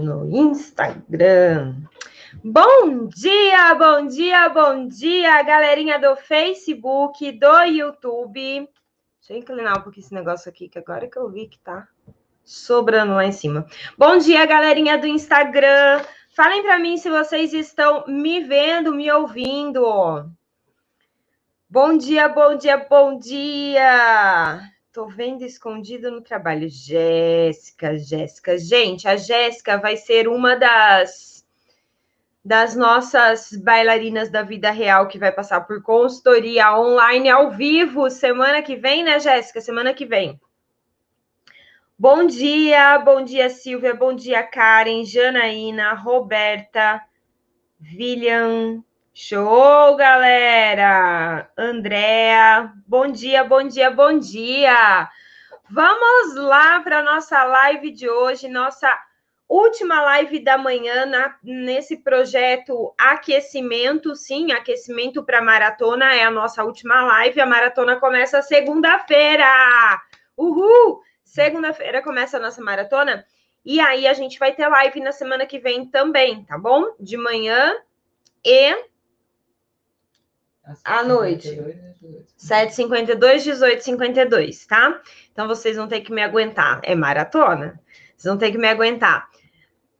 no Instagram. Bom dia, bom dia, bom dia, galerinha do Facebook, do YouTube. Deixa eu inclinar um pouquinho esse negócio aqui, que agora que eu vi que tá sobrando lá em cima. Bom dia, galerinha do Instagram. Falem para mim se vocês estão me vendo, me ouvindo. Bom dia, bom dia, bom dia. Tô vendo escondido no trabalho. Jéssica, Jéssica. Gente, a Jéssica vai ser uma das das nossas bailarinas da vida real que vai passar por consultoria online ao vivo semana que vem, né, Jéssica? Semana que vem. Bom dia, bom dia, Silvia, bom dia, Karen, Janaína, Roberta, William. Show, galera! Andréa, bom dia, bom dia, bom dia! Vamos lá para nossa live de hoje, nossa última live da manhã na, nesse projeto Aquecimento. Sim, aquecimento para maratona é a nossa última live. A maratona começa segunda-feira. Uhul! Segunda-feira começa a nossa maratona. E aí a gente vai ter live na semana que vem também, tá bom? De manhã e à noite. 7h52, 18h52, tá? Então vocês vão ter que me aguentar. É maratona. Vocês vão ter que me aguentar.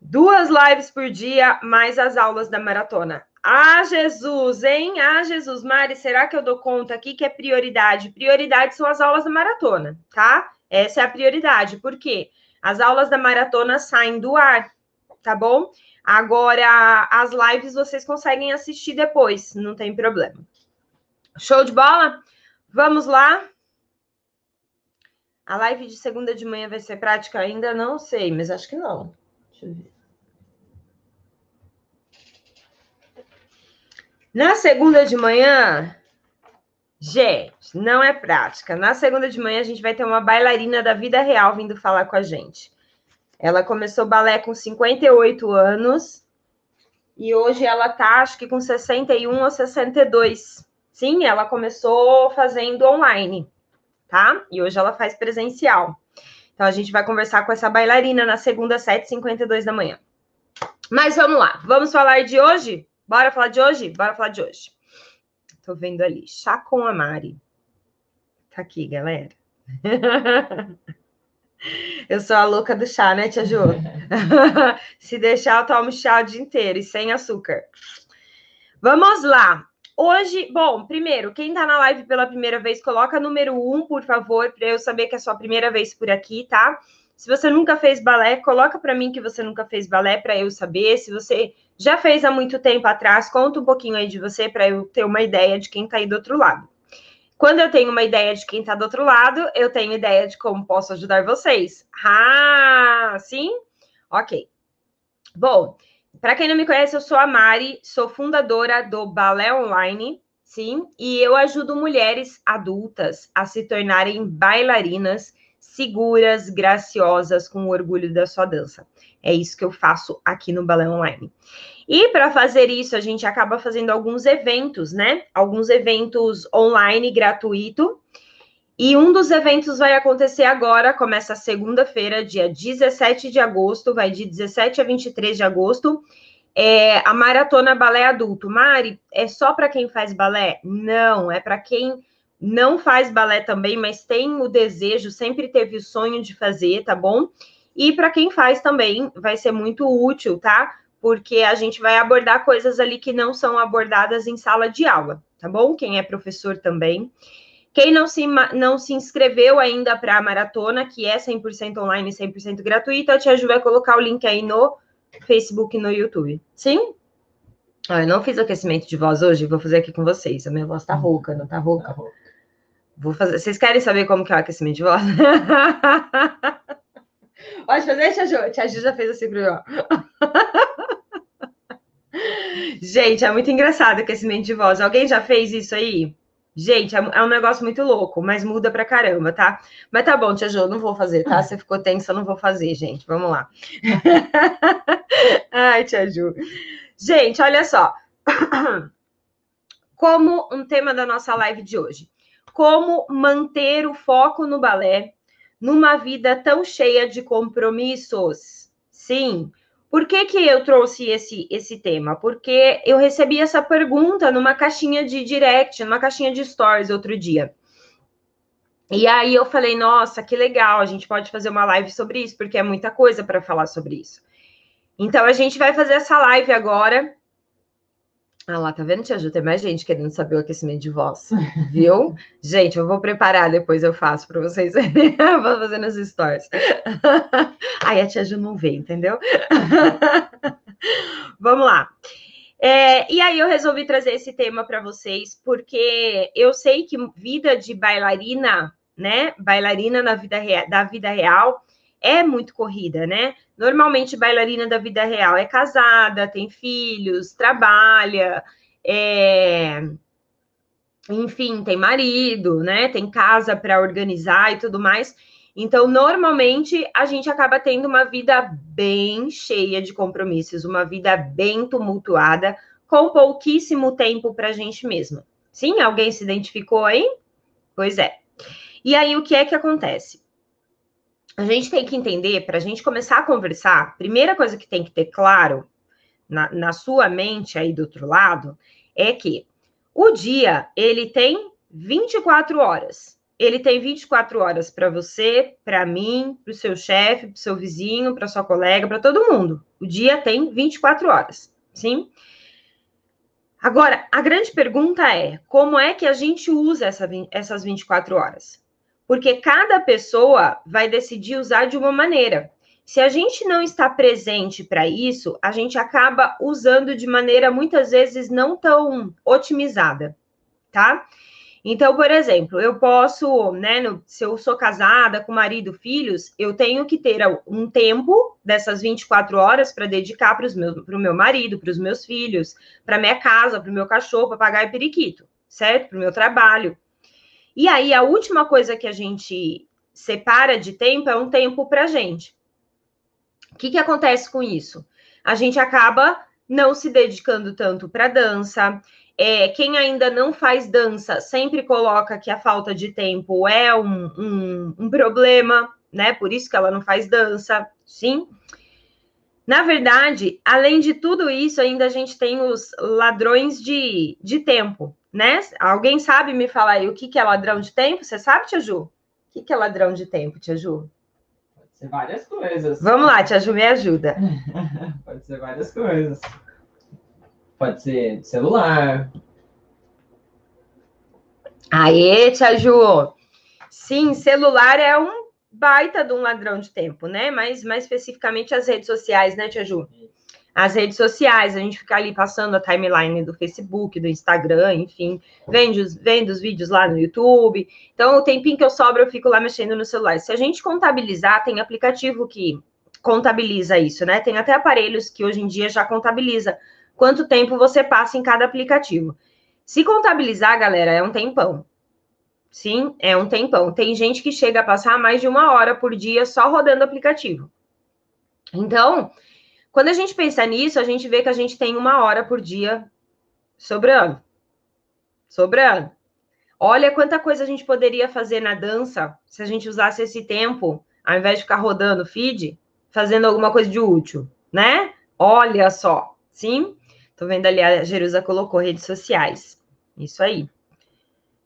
Duas lives por dia, mais as aulas da maratona. Ah, Jesus, hein? Ah, Jesus. Mari, será que eu dou conta aqui que é prioridade? Prioridade são as aulas da maratona, tá? Essa é a prioridade. Por quê? As aulas da maratona saem do ar, tá bom? Agora, as lives vocês conseguem assistir depois, não tem problema. Show de bola? Vamos lá. A live de segunda de manhã vai ser prática? Ainda não sei, mas acho que não. Deixa eu ver. Na segunda de manhã, gente, não é prática. Na segunda de manhã, a gente vai ter uma bailarina da vida real vindo falar com a gente. Ela começou balé com 58 anos e hoje ela tá, acho que com 61 ou 62. Sim, ela começou fazendo online, tá? E hoje ela faz presencial. Então a gente vai conversar com essa bailarina na segunda, 7h52 da manhã. Mas vamos lá, vamos falar de hoje? Bora falar de hoje? Bora falar de hoje. Tô vendo ali, chá com a Mari. Tá aqui, galera. Eu sou a louca do chá, né, Tia Ju? Se deixar, eu tomo chá o dia inteiro e sem açúcar. Vamos lá. Hoje, bom, primeiro, quem tá na live pela primeira vez, coloca número um, por favor, para eu saber que é a sua primeira vez por aqui, tá? Se você nunca fez balé, coloca para mim que você nunca fez balé para eu saber. Se você já fez há muito tempo atrás, conta um pouquinho aí de você para eu ter uma ideia de quem está aí do outro lado. Quando eu tenho uma ideia de quem está do outro lado, eu tenho ideia de como posso ajudar vocês. Ah, sim? Ok. Bom, para quem não me conhece, eu sou a Mari, sou fundadora do Balé Online, sim, e eu ajudo mulheres adultas a se tornarem bailarinas seguras, graciosas, com orgulho da sua dança. É isso que eu faço aqui no Balé Online. E para fazer isso, a gente acaba fazendo alguns eventos, né? Alguns eventos online gratuito. E um dos eventos vai acontecer agora, começa segunda-feira, dia 17 de agosto, vai de 17 a 23 de agosto. É a maratona balé adulto. Mari, é só para quem faz balé? Não, é para quem não faz balé também, mas tem o desejo, sempre teve o sonho de fazer, tá bom? E para quem faz também, vai ser muito útil, tá? Porque a gente vai abordar coisas ali que não são abordadas em sala de aula, tá bom? Quem é professor também. Quem não se, não se inscreveu ainda para a maratona, que é 100% online e 100% gratuita, a Tia Ju vai colocar o link aí no Facebook e no YouTube. Sim? Ah, eu não fiz aquecimento de voz hoje, vou fazer aqui com vocês. A minha voz tá rouca, não tá rouca? Tá rouca. Vou fazer. Vocês querem saber como que é o aquecimento de voz? Pode fazer, Tia Ju? Tia Ju já fez assim pro Gente, é muito engraçado o aquecimento de voz. Alguém já fez isso aí? Gente, é, é um negócio muito louco, mas muda pra caramba, tá? Mas tá bom, Tia Ju, não vou fazer, tá? Você ficou tensa, eu não vou fazer, gente. Vamos lá. Ai, Tia Ju. Gente, olha só. Como um tema da nossa live de hoje. Como manter o foco no balé numa vida tão cheia de compromissos. Sim, Por que, que eu trouxe esse, esse tema? Porque eu recebi essa pergunta numa caixinha de direct, numa caixinha de stories outro dia. E aí eu falei, nossa, que legal, a gente pode fazer uma live sobre isso, porque é muita coisa para falar sobre isso. Então a gente vai fazer essa live agora. Ah lá, tá vendo, Tia Ju? Tem mais gente querendo saber o aquecimento de voz, viu? gente, eu vou preparar, depois eu faço para vocês verem. vou fazer nas stories. Aí a Tia Ju não vê, entendeu? Vamos lá. É, e aí eu resolvi trazer esse tema para vocês, porque eu sei que vida de bailarina, né? Bailarina na vida da vida real é muito corrida, né? Normalmente, bailarina da vida real é casada, tem filhos, trabalha, é... enfim, tem marido, né? Tem casa para organizar e tudo mais. Então, normalmente, a gente acaba tendo uma vida bem cheia de compromissos, uma vida bem tumultuada, com pouquíssimo tempo para a gente mesma. Sim, alguém se identificou aí? Pois é. E aí, o que é que acontece? A gente tem que entender, para a gente começar a conversar, primeira coisa que tem que ter claro na, na sua mente aí do outro lado é que o dia ele tem 24 horas. Ele tem 24 horas para você, para mim, para o seu chefe, para o seu vizinho, para sua colega, para todo mundo. O dia tem 24 horas, sim? Agora, a grande pergunta é: como é que a gente usa essa, essas 24 horas? Porque cada pessoa vai decidir usar de uma maneira. Se a gente não está presente para isso, a gente acaba usando de maneira muitas vezes não tão otimizada, tá? Então, por exemplo, eu posso, né, no, se eu sou casada com marido, filhos, eu tenho que ter um tempo dessas 24 horas para dedicar para o meu marido, para os meus filhos, para minha casa, para o meu cachorro, papagaio e periquito, certo? Para o meu trabalho. E aí, a última coisa que a gente separa de tempo é um tempo para a gente. O que, que acontece com isso? A gente acaba não se dedicando tanto para dança. É, quem ainda não faz dança sempre coloca que a falta de tempo é um, um, um problema, né? Por isso que ela não faz dança, sim. Na verdade, além de tudo isso, ainda a gente tem os ladrões de, de tempo né? Alguém sabe me falar aí o que, que é ladrão de tempo? Você sabe, Tia Ju? O que, que é ladrão de tempo, Tia Ju? Pode ser várias coisas. Vamos lá, Tia Ju, me ajuda. Pode ser várias coisas. Pode ser celular. Aê, Tia Ju! Sim, celular é um baita de um ladrão de tempo, né? Mas mais especificamente as redes sociais, né, Tia Ju? Isso as redes sociais, a gente fica ali passando a timeline do Facebook, do Instagram, enfim, vendo os, vendo os vídeos lá no YouTube. Então, o tempinho que eu sobra, eu fico lá mexendo no celular. Se a gente contabilizar, tem aplicativo que contabiliza isso, né? Tem até aparelhos que hoje em dia já contabiliza quanto tempo você passa em cada aplicativo. Se contabilizar, galera, é um tempão. Sim, é um tempão. Tem gente que chega a passar mais de uma hora por dia só rodando aplicativo. Então, quando a gente pensa nisso, a gente vê que a gente tem uma hora por dia sobrando. Sobrando. Olha quanta coisa a gente poderia fazer na dança se a gente usasse esse tempo, ao invés de ficar rodando feed, fazendo alguma coisa de útil, né? Olha só, sim? Tô vendo ali, a Jerusa colocou redes sociais. Isso aí.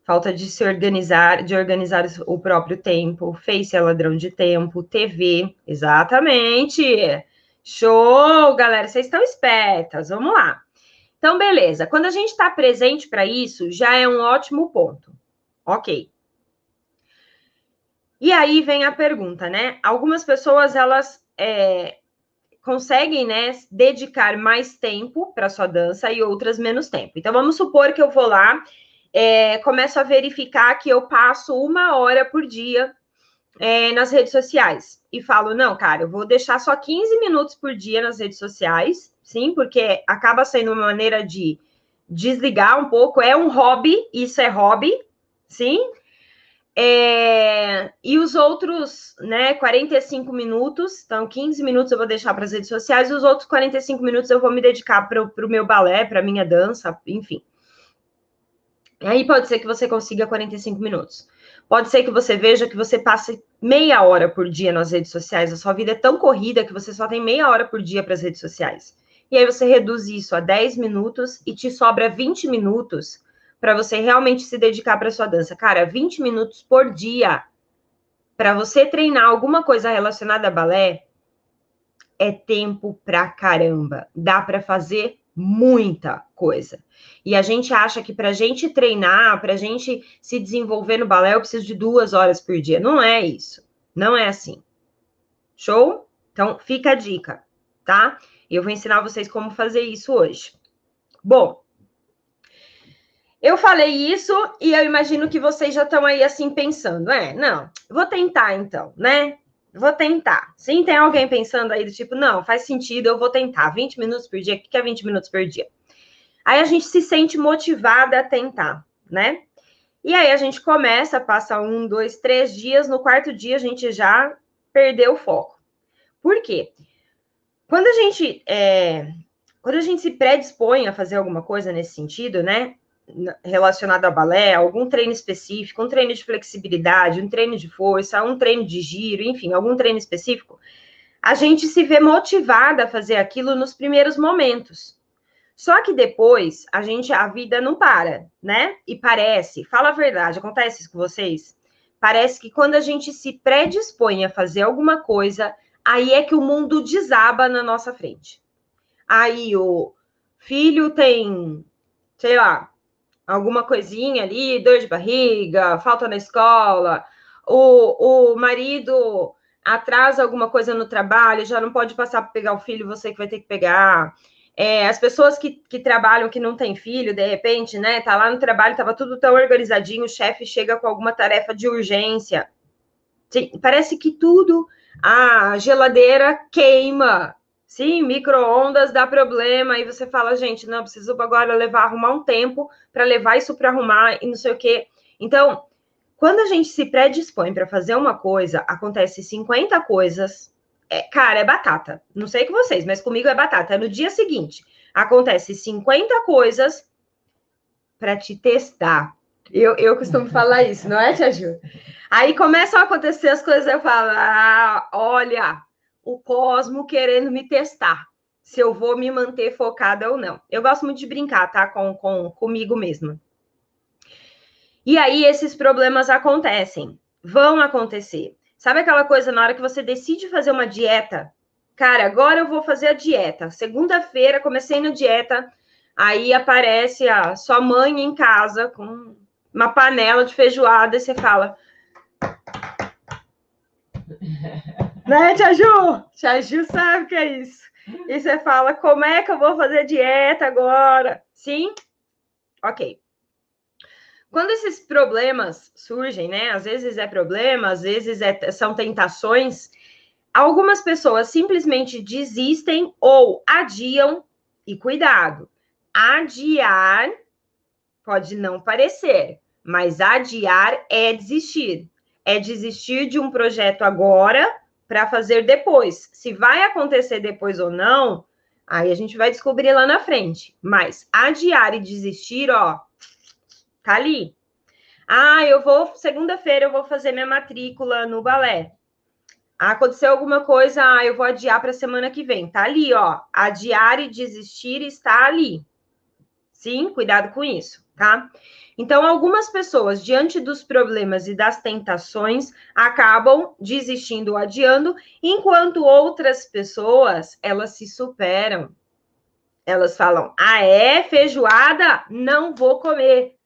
Falta de se organizar, de organizar o próprio tempo. Face é ladrão de tempo. TV, exatamente. Show, galera, vocês estão espertas. Vamos lá. Então, beleza. Quando a gente está presente para isso, já é um ótimo ponto. Ok. E aí vem a pergunta, né? Algumas pessoas elas é, conseguem, né, dedicar mais tempo para sua dança e outras menos tempo. Então, vamos supor que eu vou lá, é, começo a verificar que eu passo uma hora por dia é, nas redes sociais e falo, não, cara, eu vou deixar só 15 minutos por dia nas redes sociais, sim, porque acaba sendo uma maneira de desligar um pouco, é um hobby, isso é hobby, sim. É, e os outros, né, 45 minutos, então 15 minutos eu vou deixar para as redes sociais, e os outros 45 minutos eu vou me dedicar para o meu balé, para a minha dança, enfim. Aí pode ser que você consiga 45 minutos. Pode ser que você veja que você passe meia hora por dia nas redes sociais. A sua vida é tão corrida que você só tem meia hora por dia para as redes sociais. E aí você reduz isso a 10 minutos e te sobra 20 minutos para você realmente se dedicar para sua dança. Cara, 20 minutos por dia para você treinar alguma coisa relacionada a balé é tempo pra caramba. Dá para fazer muita coisa. E a gente acha que para a gente treinar, para a gente se desenvolver no balé, eu preciso de duas horas por dia. Não é isso. Não é assim. Show? Então, fica a dica, tá? Eu vou ensinar vocês como fazer isso hoje. Bom, eu falei isso e eu imagino que vocês já estão aí assim pensando, é, não, vou tentar então, né? Vou tentar. Sim, tem alguém pensando aí do tipo, não, faz sentido, eu vou tentar. 20 minutos por dia, o que é 20 minutos por dia? Aí a gente se sente motivada a tentar, né? E aí a gente começa, passa um, dois, três dias, no quarto dia a gente já perdeu o foco. Por quê? Quando a gente é, quando a gente se predispõe a fazer alguma coisa nesse sentido, né? Relacionado a balé, algum treino específico, um treino de flexibilidade, um treino de força, um treino de giro, enfim, algum treino específico, a gente se vê motivada a fazer aquilo nos primeiros momentos. Só que depois a gente a vida não para, né? E parece, fala a verdade, acontece isso com vocês? Parece que quando a gente se predispõe a fazer alguma coisa, aí é que o mundo desaba na nossa frente. Aí o filho tem, sei lá, alguma coisinha ali, dor de barriga, falta na escola, o, o marido atrasa alguma coisa no trabalho, já não pode passar para pegar o filho, você que vai ter que pegar. É, as pessoas que, que trabalham, que não têm filho, de repente, né, tá lá no trabalho, tava tudo tão organizadinho, o chefe chega com alguma tarefa de urgência. Sim, parece que tudo, a geladeira queima, Sim, micro-ondas dá problema, e você fala, gente, não, preciso agora levar, arrumar um tempo para levar isso para arrumar e não sei o quê. Então, quando a gente se predispõe para fazer uma coisa, acontece 50 coisas. É, cara, é batata. Não sei com vocês, mas comigo é batata. No dia seguinte, acontece 50 coisas para te testar. Eu, eu costumo falar isso, não é, Tia Ju? Aí começam a acontecer as coisas, eu falo, ah, olha, o cosmo querendo me testar se eu vou me manter focada ou não. Eu gosto muito de brincar, tá? Com, com comigo mesma. E aí esses problemas acontecem, vão acontecer. Sabe aquela coisa na hora que você decide fazer uma dieta? Cara, agora eu vou fazer a dieta. Segunda-feira comecei na dieta, aí aparece a sua mãe em casa com uma panela de feijoada e você fala: Né, Tia Ju? Tia Ju sabe o que é isso. E você fala, como é que eu vou fazer dieta agora? Sim? Ok. Quando esses problemas surgem, né? Às vezes é problema, às vezes é, são tentações. Algumas pessoas simplesmente desistem ou adiam, e cuidado, adiar pode não parecer, mas adiar é desistir. É desistir de um projeto agora para fazer depois. Se vai acontecer depois ou não, aí a gente vai descobrir lá na frente. Mas adiar e desistir, ó, tá ali. Ah, eu vou, segunda-feira eu vou fazer minha matrícula no balé. Aconteceu alguma coisa, ah, eu vou adiar para semana que vem. Tá ali, ó. Adiar e desistir está ali. Sim, cuidado com isso, tá? Então, algumas pessoas, diante dos problemas e das tentações, acabam desistindo ou adiando, enquanto outras pessoas, elas se superam. Elas falam: "Ah, é feijoada? Não vou comer".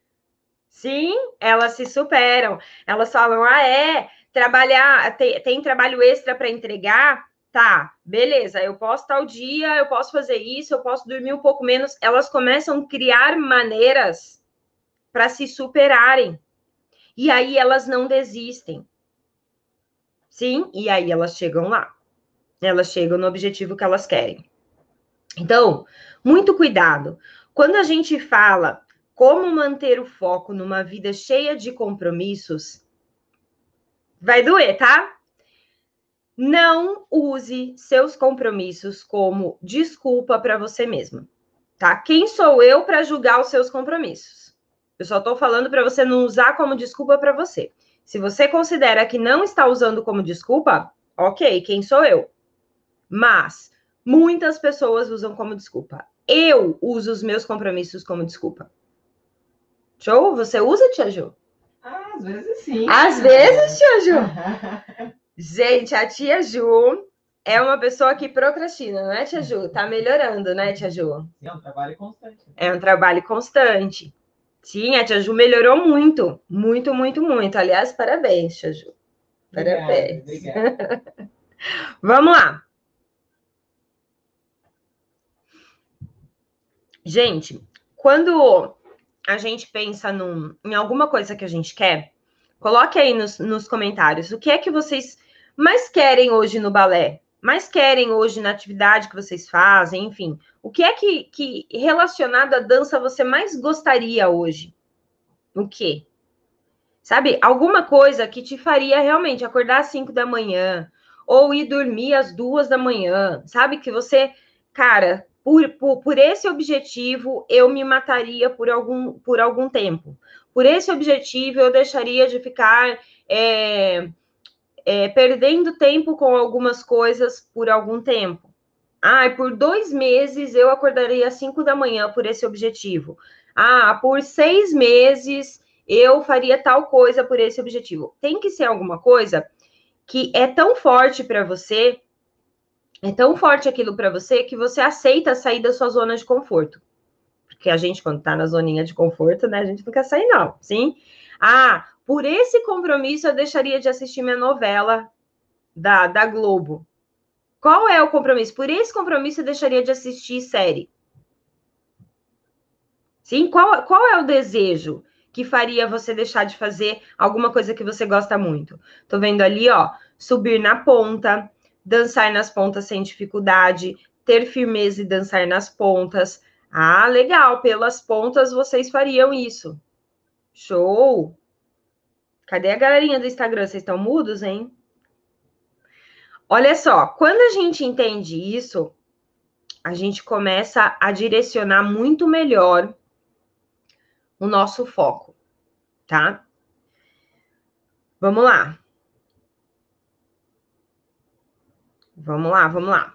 Sim, elas se superam. Elas falam: "Ah, é trabalhar, tem, tem trabalho extra para entregar?" Tá, beleza, eu posso tal dia, eu posso fazer isso, eu posso dormir um pouco menos. Elas começam a criar maneiras para se superarem. E aí elas não desistem. Sim, e aí elas chegam lá. Elas chegam no objetivo que elas querem. Então, muito cuidado. Quando a gente fala como manter o foco numa vida cheia de compromissos, vai doer, tá? Não use seus compromissos como desculpa para você mesma, tá? Quem sou eu para julgar os seus compromissos? Eu só estou falando para você não usar como desculpa para você. Se você considera que não está usando como desculpa, ok, quem sou eu? Mas muitas pessoas usam como desculpa. Eu uso os meus compromissos como desculpa. Show? Você usa, Tia Ju? Ah, às vezes sim. Às vezes, Tia Ju. Gente, a Tia Ju é uma pessoa que procrastina, não é, Tia Ju? Tá melhorando, né, Tia Ju? É um trabalho constante. É um trabalho constante. Sim, a Tia Ju melhorou muito. Muito, muito, muito. Aliás, parabéns, Tia Ju. Parabéns. Obrigado. Vamos lá. Gente, quando a gente pensa num, em alguma coisa que a gente quer, coloque aí nos, nos comentários o que é que vocês mais querem hoje no balé, mais querem hoje na atividade que vocês fazem, enfim. O que é que, que relacionado à dança você mais gostaria hoje? O quê? Sabe, alguma coisa que te faria realmente acordar às 5 da manhã ou ir dormir às duas da manhã, sabe? Que você, cara, por, por, por esse objetivo eu me mataria por algum, por algum tempo. Por esse objetivo eu deixaria de ficar é, é, perdendo tempo com algumas coisas por algum tempo. Ah, por dois meses eu acordaria às 5 da manhã por esse objetivo. Ah, por seis meses eu faria tal coisa por esse objetivo. Tem que ser alguma coisa que é tão forte para você, é tão forte aquilo para você que você aceita sair da sua zona de conforto. Porque a gente, quando tá na zoninha de conforto, né, a gente não quer sair, não. Sim? Ah, por esse compromisso eu deixaria de assistir minha novela da, da Globo. Qual é o compromisso? Por esse compromisso eu deixaria de assistir série. Sim, qual, qual é o desejo que faria você deixar de fazer alguma coisa que você gosta muito? Tô vendo ali, ó, subir na ponta, dançar nas pontas sem dificuldade, ter firmeza e dançar nas pontas. Ah, legal, pelas pontas vocês fariam isso. Show! Cadê a galerinha do Instagram? Vocês estão mudos, hein? Olha só, quando a gente entende isso, a gente começa a direcionar muito melhor o nosso foco, tá? Vamos lá. Vamos lá, vamos lá.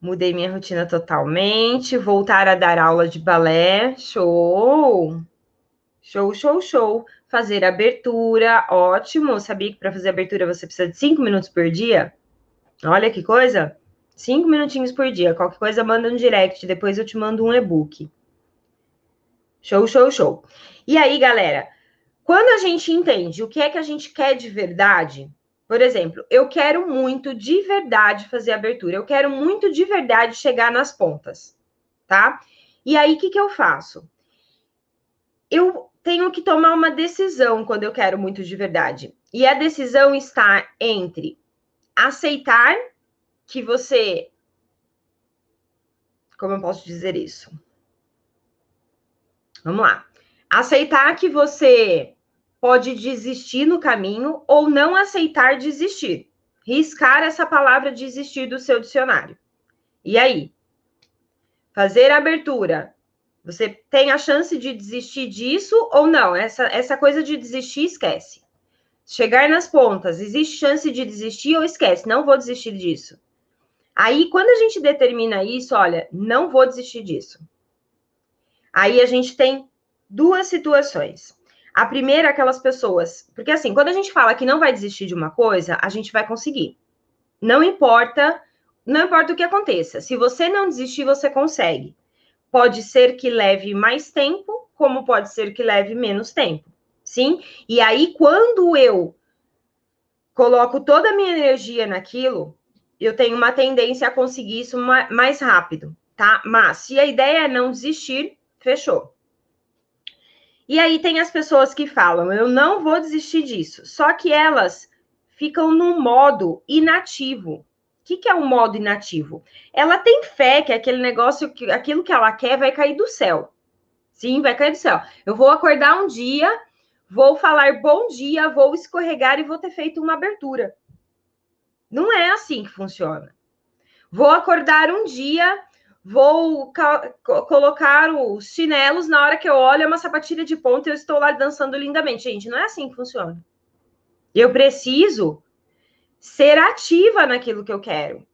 Mudei minha rotina totalmente, voltar a dar aula de balé, show! Show, show, show. Fazer abertura, ótimo. Sabia que para fazer abertura você precisa de cinco minutos por dia? Olha que coisa! Cinco minutinhos por dia. Qualquer coisa, manda um direct. Depois eu te mando um e-book. Show, show, show. E aí, galera, quando a gente entende o que é que a gente quer de verdade, por exemplo, eu quero muito de verdade fazer abertura, eu quero muito de verdade chegar nas pontas, tá? E aí, o que, que eu faço? Eu tenho que tomar uma decisão quando eu quero muito de verdade. E a decisão está entre aceitar que você. Como eu posso dizer isso? Vamos lá. Aceitar que você pode desistir no caminho ou não aceitar desistir. Riscar essa palavra desistir do seu dicionário. E aí? Fazer abertura. Você tem a chance de desistir disso ou não? Essa, essa coisa de desistir, esquece. Chegar nas pontas, existe chance de desistir ou esquece? Não vou desistir disso. Aí, quando a gente determina isso, olha, não vou desistir disso. Aí a gente tem duas situações. A primeira, aquelas pessoas. Porque assim, quando a gente fala que não vai desistir de uma coisa, a gente vai conseguir. Não importa, não importa o que aconteça. Se você não desistir, você consegue. Pode ser que leve mais tempo, como pode ser que leve menos tempo. Sim? E aí, quando eu coloco toda a minha energia naquilo, eu tenho uma tendência a conseguir isso mais rápido, tá? Mas se a ideia é não desistir, Fechou. E aí tem as pessoas que falam, eu não vou desistir disso. Só que elas ficam no modo inativo. Que, que é um modo inativo? Ela tem fé que aquele negócio, que aquilo que ela quer vai cair do céu. Sim, vai cair do céu. Eu vou acordar um dia, vou falar bom dia, vou escorregar e vou ter feito uma abertura. Não é assim que funciona. Vou acordar um dia, vou colocar os chinelos na hora que eu olho é uma sapatilha de ponta e eu estou lá dançando lindamente. Gente, não é assim que funciona. Eu preciso ser ativa naquilo que eu quero.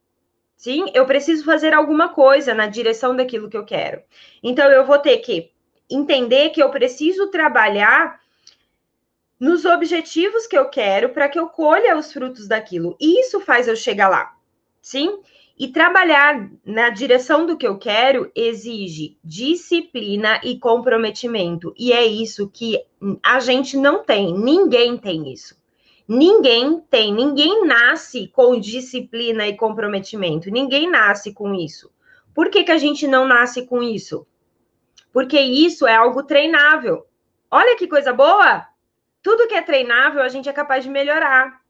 Sim, eu preciso fazer alguma coisa na direção daquilo que eu quero. Então, eu vou ter que entender que eu preciso trabalhar nos objetivos que eu quero para que eu colha os frutos daquilo. Isso faz eu chegar lá. Sim? E trabalhar na direção do que eu quero exige disciplina e comprometimento. E é isso que a gente não tem, ninguém tem isso. Ninguém tem, ninguém nasce com disciplina e comprometimento, ninguém nasce com isso. Por que, que a gente não nasce com isso? Porque isso é algo treinável. Olha que coisa boa! Tudo que é treinável a gente é capaz de melhorar.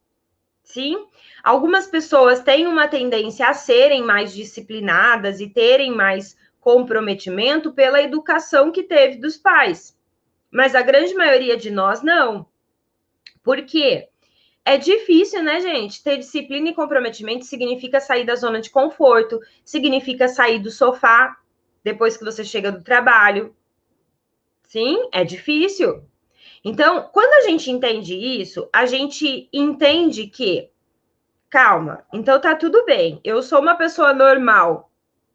Sim, algumas pessoas têm uma tendência a serem mais disciplinadas e terem mais comprometimento pela educação que teve dos pais. Mas a grande maioria de nós não. Por quê? É difícil, né, gente? Ter disciplina e comprometimento significa sair da zona de conforto, significa sair do sofá depois que você chega do trabalho. Sim, é difícil. Então, quando a gente entende isso, a gente entende que, calma, então tá tudo bem, eu sou uma pessoa normal.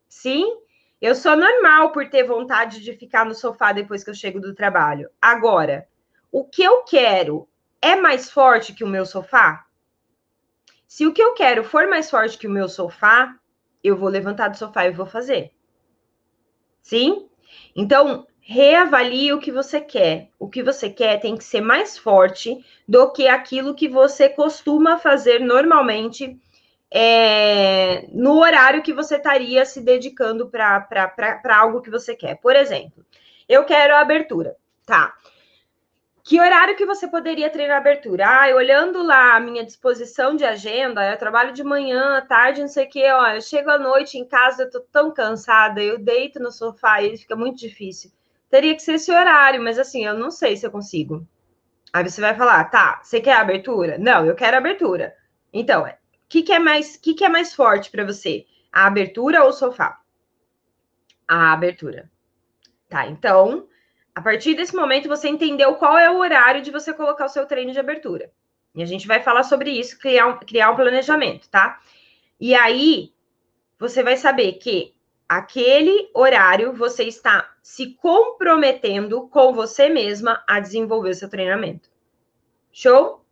Sim, eu sou normal por ter vontade de ficar no sofá depois que eu chego do trabalho. Agora, o que eu quero é mais forte que o meu sofá? Se o que eu quero for mais forte que o meu sofá, eu vou levantar do sofá e vou fazer. Sim? Então, reavalie o que você quer. O que você quer tem que ser mais forte do que aquilo que você costuma fazer normalmente é, no horário que você estaria se dedicando para algo que você quer. Por exemplo, eu quero a abertura, tá? Que horário que você poderia treinar abertura? Ah, olhando lá a minha disposição de agenda, eu trabalho de manhã, tarde, não sei o quê, ó, eu chego à noite em casa, eu tô tão cansada, eu deito no sofá e fica muito difícil teria que ser esse horário, mas assim, eu não sei se eu consigo. Aí você vai falar, tá, você quer abertura? Não, eu quero abertura. Então, o que, que, é mais, que, que é mais forte para você? A abertura ou o sofá? A abertura. Tá, então, a partir desse momento, você entendeu qual é o horário de você colocar o seu treino de abertura. E a gente vai falar sobre isso, criar um, criar um planejamento, tá? E aí, você vai saber que aquele horário você está se comprometendo com você mesma a desenvolver seu treinamento. Show?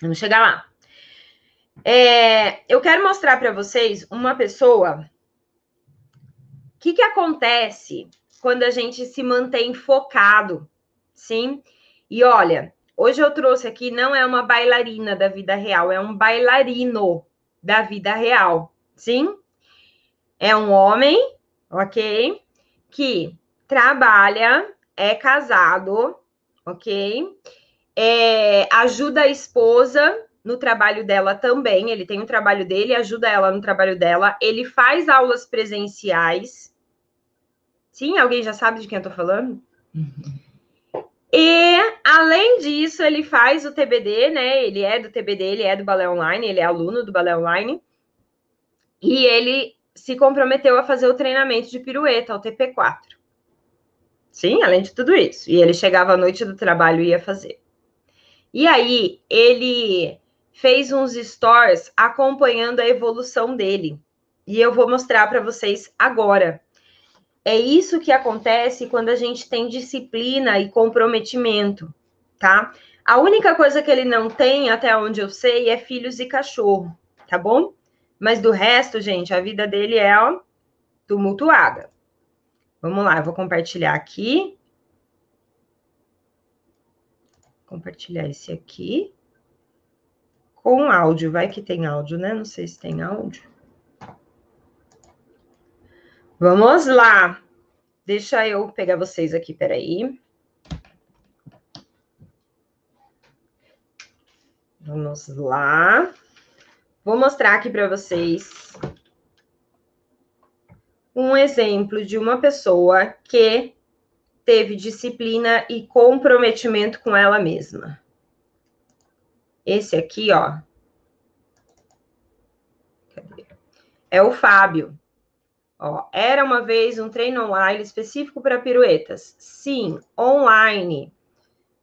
Vamos chegar lá. É, eu quero mostrar para vocês uma pessoa. O que, que acontece quando a gente se mantém focado, sim? E olha, hoje eu trouxe aqui não é uma bailarina da vida real, é um bailarino da vida real, sim? É um homem, ok? Que trabalha, é casado, ok? É, ajuda a esposa no trabalho dela também. Ele tem um trabalho dele, ajuda ela no trabalho dela. Ele faz aulas presenciais. Sim, alguém já sabe de quem eu tô falando? Uhum. E, além disso, ele faz o TBD, né? Ele é do TBD, ele é do Balé Online, ele é aluno do Balé Online. E ele se comprometeu a fazer o treinamento de pirueta, o TP4. Sim, além de tudo isso. E ele chegava à noite do trabalho e ia fazer. E aí, ele fez uns stories acompanhando a evolução dele. E eu vou mostrar para vocês agora. É isso que acontece quando a gente tem disciplina e comprometimento, tá? A única coisa que ele não tem, até onde eu sei, é filhos e cachorro, tá bom? Mas do resto, gente, a vida dele é ó, tumultuada. Vamos lá, eu vou compartilhar aqui. Compartilhar esse aqui. Com áudio, vai que tem áudio, né? Não sei se tem áudio. Vamos lá. Deixa eu pegar vocês aqui, peraí. Vamos lá. Vou mostrar aqui para vocês um exemplo de uma pessoa que teve disciplina e comprometimento com ela mesma. Esse aqui, ó. Cadê? É o Fábio. Ó, era uma vez um treino online específico para piruetas. Sim, online.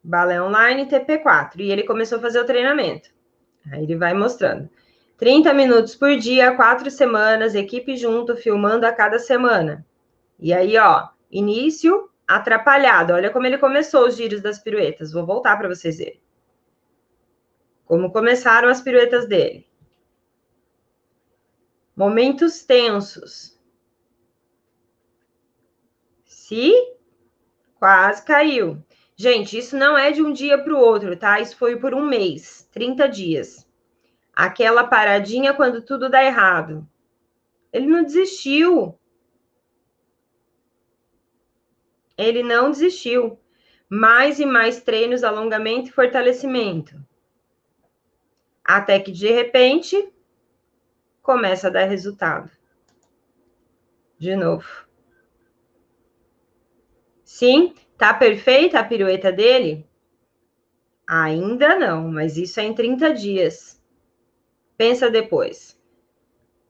balé online TP4. E ele começou a fazer o treinamento. Aí ele vai mostrando. 30 minutos por dia, quatro semanas, equipe junto, filmando a cada semana. E aí, ó, início atrapalhado. Olha como ele começou os giros das piruetas. Vou voltar para vocês verem. Como começaram as piruetas dele. Momentos tensos. Se quase caiu. Gente, isso não é de um dia para o outro, tá? Isso foi por um mês, 30 dias. Aquela paradinha quando tudo dá errado. Ele não desistiu. Ele não desistiu. Mais e mais treinos, alongamento e fortalecimento. Até que de repente começa a dar resultado. De novo. Sim, tá perfeita a pirueta dele? Ainda não, mas isso é em 30 dias. Pensa depois.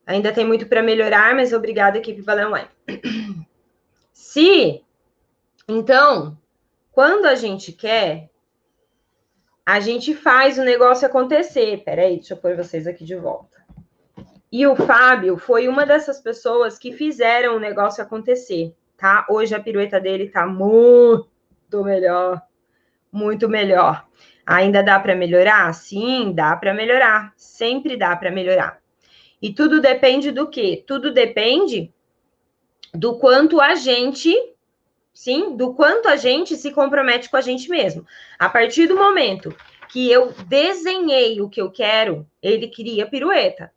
Ainda tem muito para melhorar, mas obrigada, equipe Valeu Online. Se, então, quando a gente quer, a gente faz o negócio acontecer. Peraí, deixa eu pôr vocês aqui de volta. E o Fábio foi uma dessas pessoas que fizeram o negócio acontecer, tá? Hoje a pirueta dele tá muito melhor, muito melhor. Ainda dá para melhorar? Sim, dá para melhorar. Sempre dá para melhorar. E tudo depende do quê? Tudo depende do quanto a gente, sim, do quanto a gente se compromete com a gente mesmo. A partir do momento que eu desenhei o que eu quero, ele queria pirueta.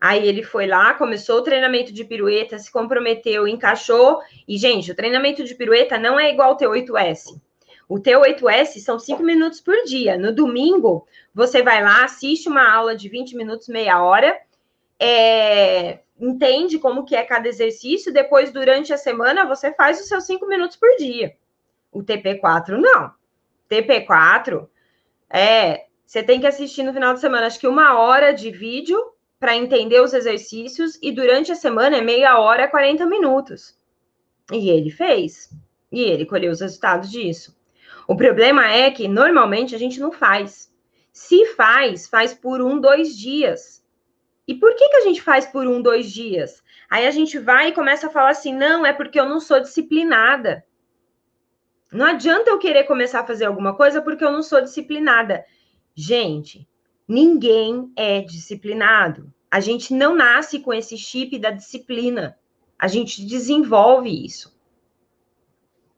Aí ele foi lá, começou o treinamento de pirueta, se comprometeu, encaixou. E, gente, o treinamento de pirueta não é igual ao T8S. O T8S são cinco minutos por dia. No domingo, você vai lá, assiste uma aula de 20 minutos, meia hora, é, entende como que é cada exercício, depois, durante a semana, você faz os seus cinco minutos por dia. O TP4, não. TP4, é, você tem que assistir no final de semana, acho que uma hora de vídeo para entender os exercícios e durante a semana é meia hora, 40 minutos. E ele fez. E ele colheu os resultados disso. O problema é que normalmente a gente não faz. Se faz, faz por um, dois dias. E por que, que a gente faz por um, dois dias? Aí a gente vai e começa a falar assim: não, é porque eu não sou disciplinada. Não adianta eu querer começar a fazer alguma coisa porque eu não sou disciplinada. Gente, Ninguém é disciplinado. A gente não nasce com esse chip da disciplina. A gente desenvolve isso.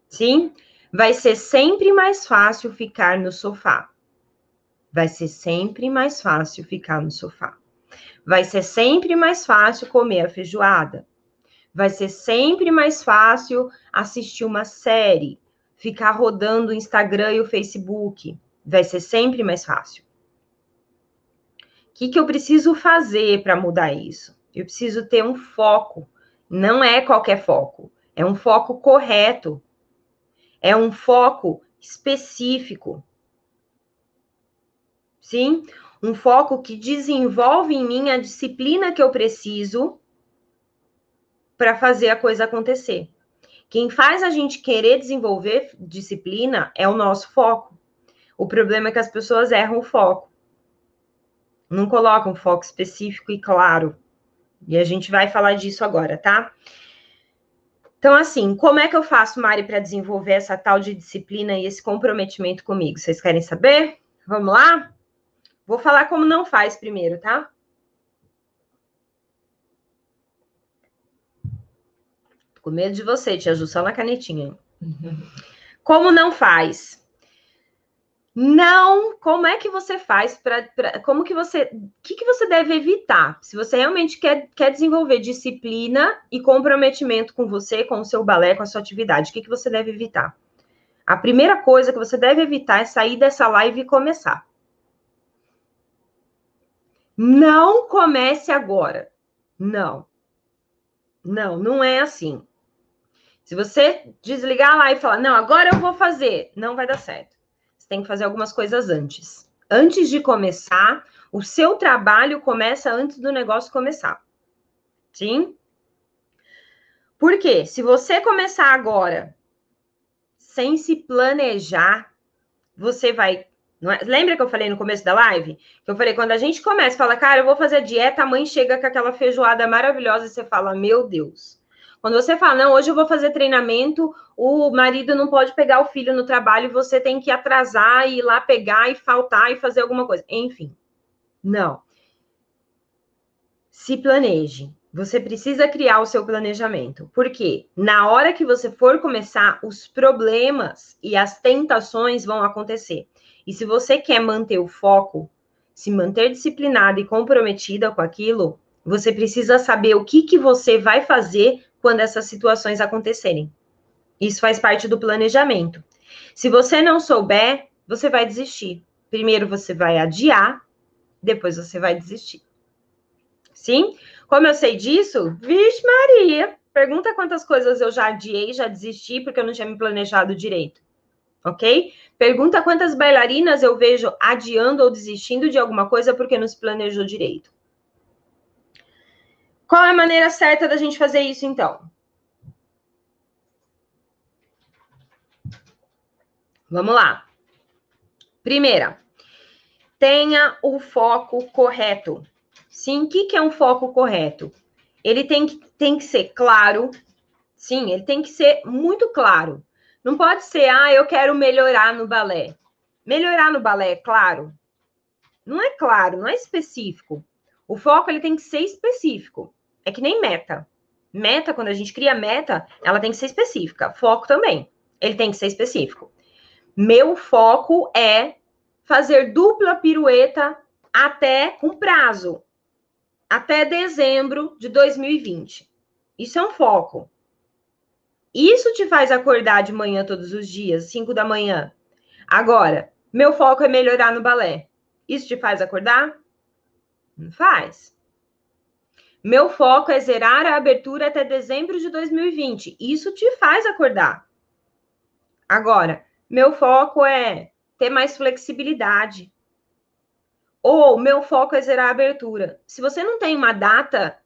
Sim? Vai ser sempre mais fácil ficar no sofá. Vai ser sempre mais fácil ficar no sofá. Vai ser sempre mais fácil comer a feijoada. Vai ser sempre mais fácil assistir uma série, ficar rodando o Instagram e o Facebook. Vai ser sempre mais fácil. Que, que eu preciso fazer para mudar isso? Eu preciso ter um foco. Não é qualquer foco. É um foco correto. É um foco específico. Sim? Um foco que desenvolve em mim a disciplina que eu preciso para fazer a coisa acontecer. Quem faz a gente querer desenvolver disciplina é o nosso foco. O problema é que as pessoas erram o foco não coloca um foco específico e claro. E a gente vai falar disso agora, tá? Então, assim, como é que eu faço, Mari, para desenvolver essa tal de disciplina e esse comprometimento comigo? Vocês querem saber? Vamos lá? Vou falar como não faz primeiro, tá? Tô com medo de você, Tia Ju, só na canetinha. Como não faz? Não, como é que você faz para como que você, que, que você deve evitar? Se você realmente quer, quer desenvolver disciplina e comprometimento com você, com o seu balé, com a sua atividade, o que, que você deve evitar? A primeira coisa que você deve evitar é sair dessa live e começar. Não comece agora. Não. Não, não é assim. Se você desligar a live e falar, não, agora eu vou fazer, não vai dar certo tem que fazer algumas coisas antes. Antes de começar, o seu trabalho começa antes do negócio começar. Sim? Porque se você começar agora sem se planejar, você vai. É? Lembra que eu falei no começo da live? Que eu falei, quando a gente começa, fala, cara, eu vou fazer dieta, a mãe chega com aquela feijoada maravilhosa e você fala, meu Deus. Quando você fala, não, hoje eu vou fazer treinamento, o marido não pode pegar o filho no trabalho você tem que atrasar e ir lá pegar e faltar e fazer alguma coisa. Enfim, não. Se planeje. Você precisa criar o seu planejamento. Porque na hora que você for começar, os problemas e as tentações vão acontecer. E se você quer manter o foco, se manter disciplinada e comprometida com aquilo, você precisa saber o que, que você vai fazer quando essas situações acontecerem. Isso faz parte do planejamento. Se você não souber, você vai desistir. Primeiro você vai adiar, depois você vai desistir. Sim? Como eu sei disso? Vixe, Maria! Pergunta quantas coisas eu já adiei, já desisti, porque eu não tinha me planejado direito. Ok? Pergunta quantas bailarinas eu vejo adiando ou desistindo de alguma coisa porque não se planejou direito. Qual é a maneira certa da gente fazer isso, então? Vamos lá. Primeira, tenha o foco correto. Sim, o que, é um foco correto? Ele tem que, tem que ser claro. Sim, ele tem que ser muito claro. Não pode ser, ah, eu quero melhorar no balé. Melhorar no balé, é claro. Não é claro, não é específico. O foco ele tem que ser específico. É que nem meta. Meta, quando a gente cria meta, ela tem que ser específica. Foco também. Ele tem que ser específico. Meu foco é fazer dupla pirueta até com prazo. Até dezembro de 2020. Isso é um foco. Isso te faz acordar de manhã todos os dias, 5 da manhã. Agora, meu foco é melhorar no balé. Isso te faz acordar? Não faz. Meu foco é zerar a abertura até dezembro de 2020. Isso te faz acordar. Agora, meu foco é ter mais flexibilidade. Ou meu foco é zerar a abertura. Se você não tem uma data,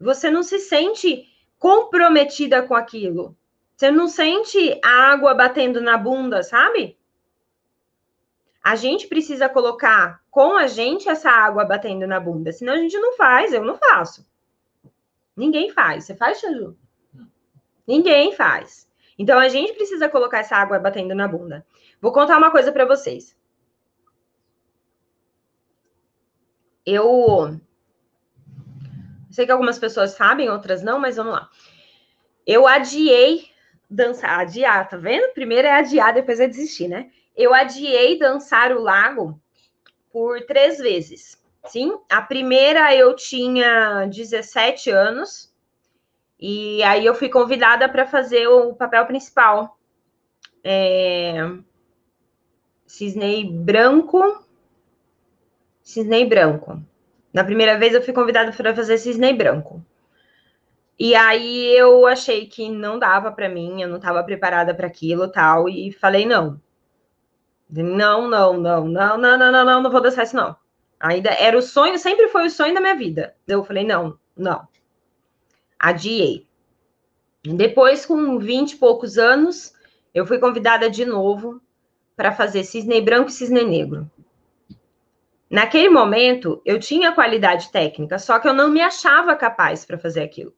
você não se sente comprometida com aquilo. Você não sente a água batendo na bunda, sabe? A gente precisa colocar com a gente essa água batendo na bunda, senão a gente não faz, eu não faço. Ninguém faz. Você faz, Xanju? Ninguém faz. Então a gente precisa colocar essa água batendo na bunda. Vou contar uma coisa para vocês. Eu sei que algumas pessoas sabem, outras não, mas vamos lá. Eu adiei dançar, adiar, tá vendo? Primeiro é adiar, depois é desistir, né? eu adiei dançar o lago por três vezes. Sim, a primeira eu tinha 17 anos e aí eu fui convidada para fazer o papel principal. É... Cisnei branco. Cisnei branco. Na primeira vez eu fui convidada para fazer cisnei branco. E aí eu achei que não dava para mim, eu não estava preparada para aquilo, tal, e falei não. Não, não, não, não, não, não, não, não, não vou dançar isso, não. Ainda era o sonho, sempre foi o sonho da minha vida. Eu falei, não, não. Adiei. Depois, com 20 e poucos anos, eu fui convidada de novo para fazer cisne branco e cisne negro. Naquele momento, eu tinha qualidade técnica, só que eu não me achava capaz para fazer aquilo.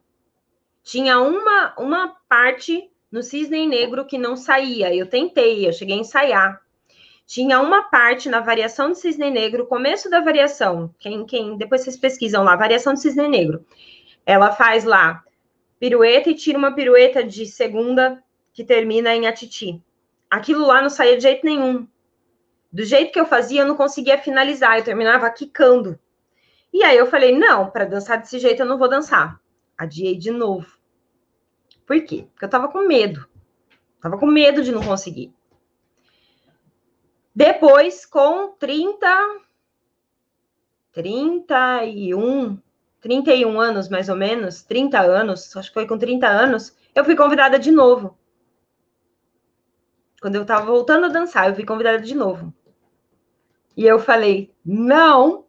Tinha uma, uma parte no cisne negro que não saía. Eu tentei, eu cheguei a ensaiar tinha uma parte na variação do cisne negro, começo da variação, quem, quem depois vocês pesquisam lá, variação do cisne negro. Ela faz lá pirueta e tira uma pirueta de segunda que termina em atiti. Aquilo lá não saía de jeito nenhum. Do jeito que eu fazia, eu não conseguia finalizar, eu terminava quicando. E aí eu falei: não, para dançar desse jeito eu não vou dançar. Adiei de novo. Por quê? Porque eu tava com medo. Tava com medo de não conseguir. Depois, com 30, 31, 31 anos mais ou menos, 30 anos, acho que foi com 30 anos, eu fui convidada de novo. Quando eu tava voltando a dançar, eu fui convidada de novo. E eu falei: não,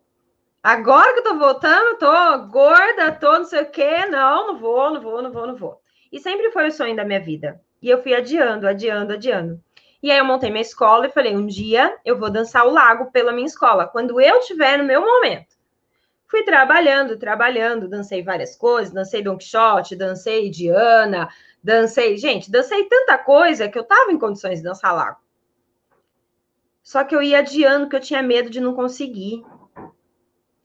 agora que eu tô voltando, tô gorda, tô não sei o quê, não, não vou, não vou, não vou, não vou. E sempre foi o sonho da minha vida. E eu fui adiando, adiando, adiando. E aí eu montei minha escola e falei: um dia eu vou dançar o lago pela minha escola, quando eu tiver no meu momento. Fui trabalhando, trabalhando, dancei várias coisas, dancei Don Quixote, dancei Diana, dancei. Gente, dancei tanta coisa que eu tava em condições de dançar lago. Só que eu ia adiando, que eu tinha medo de não conseguir.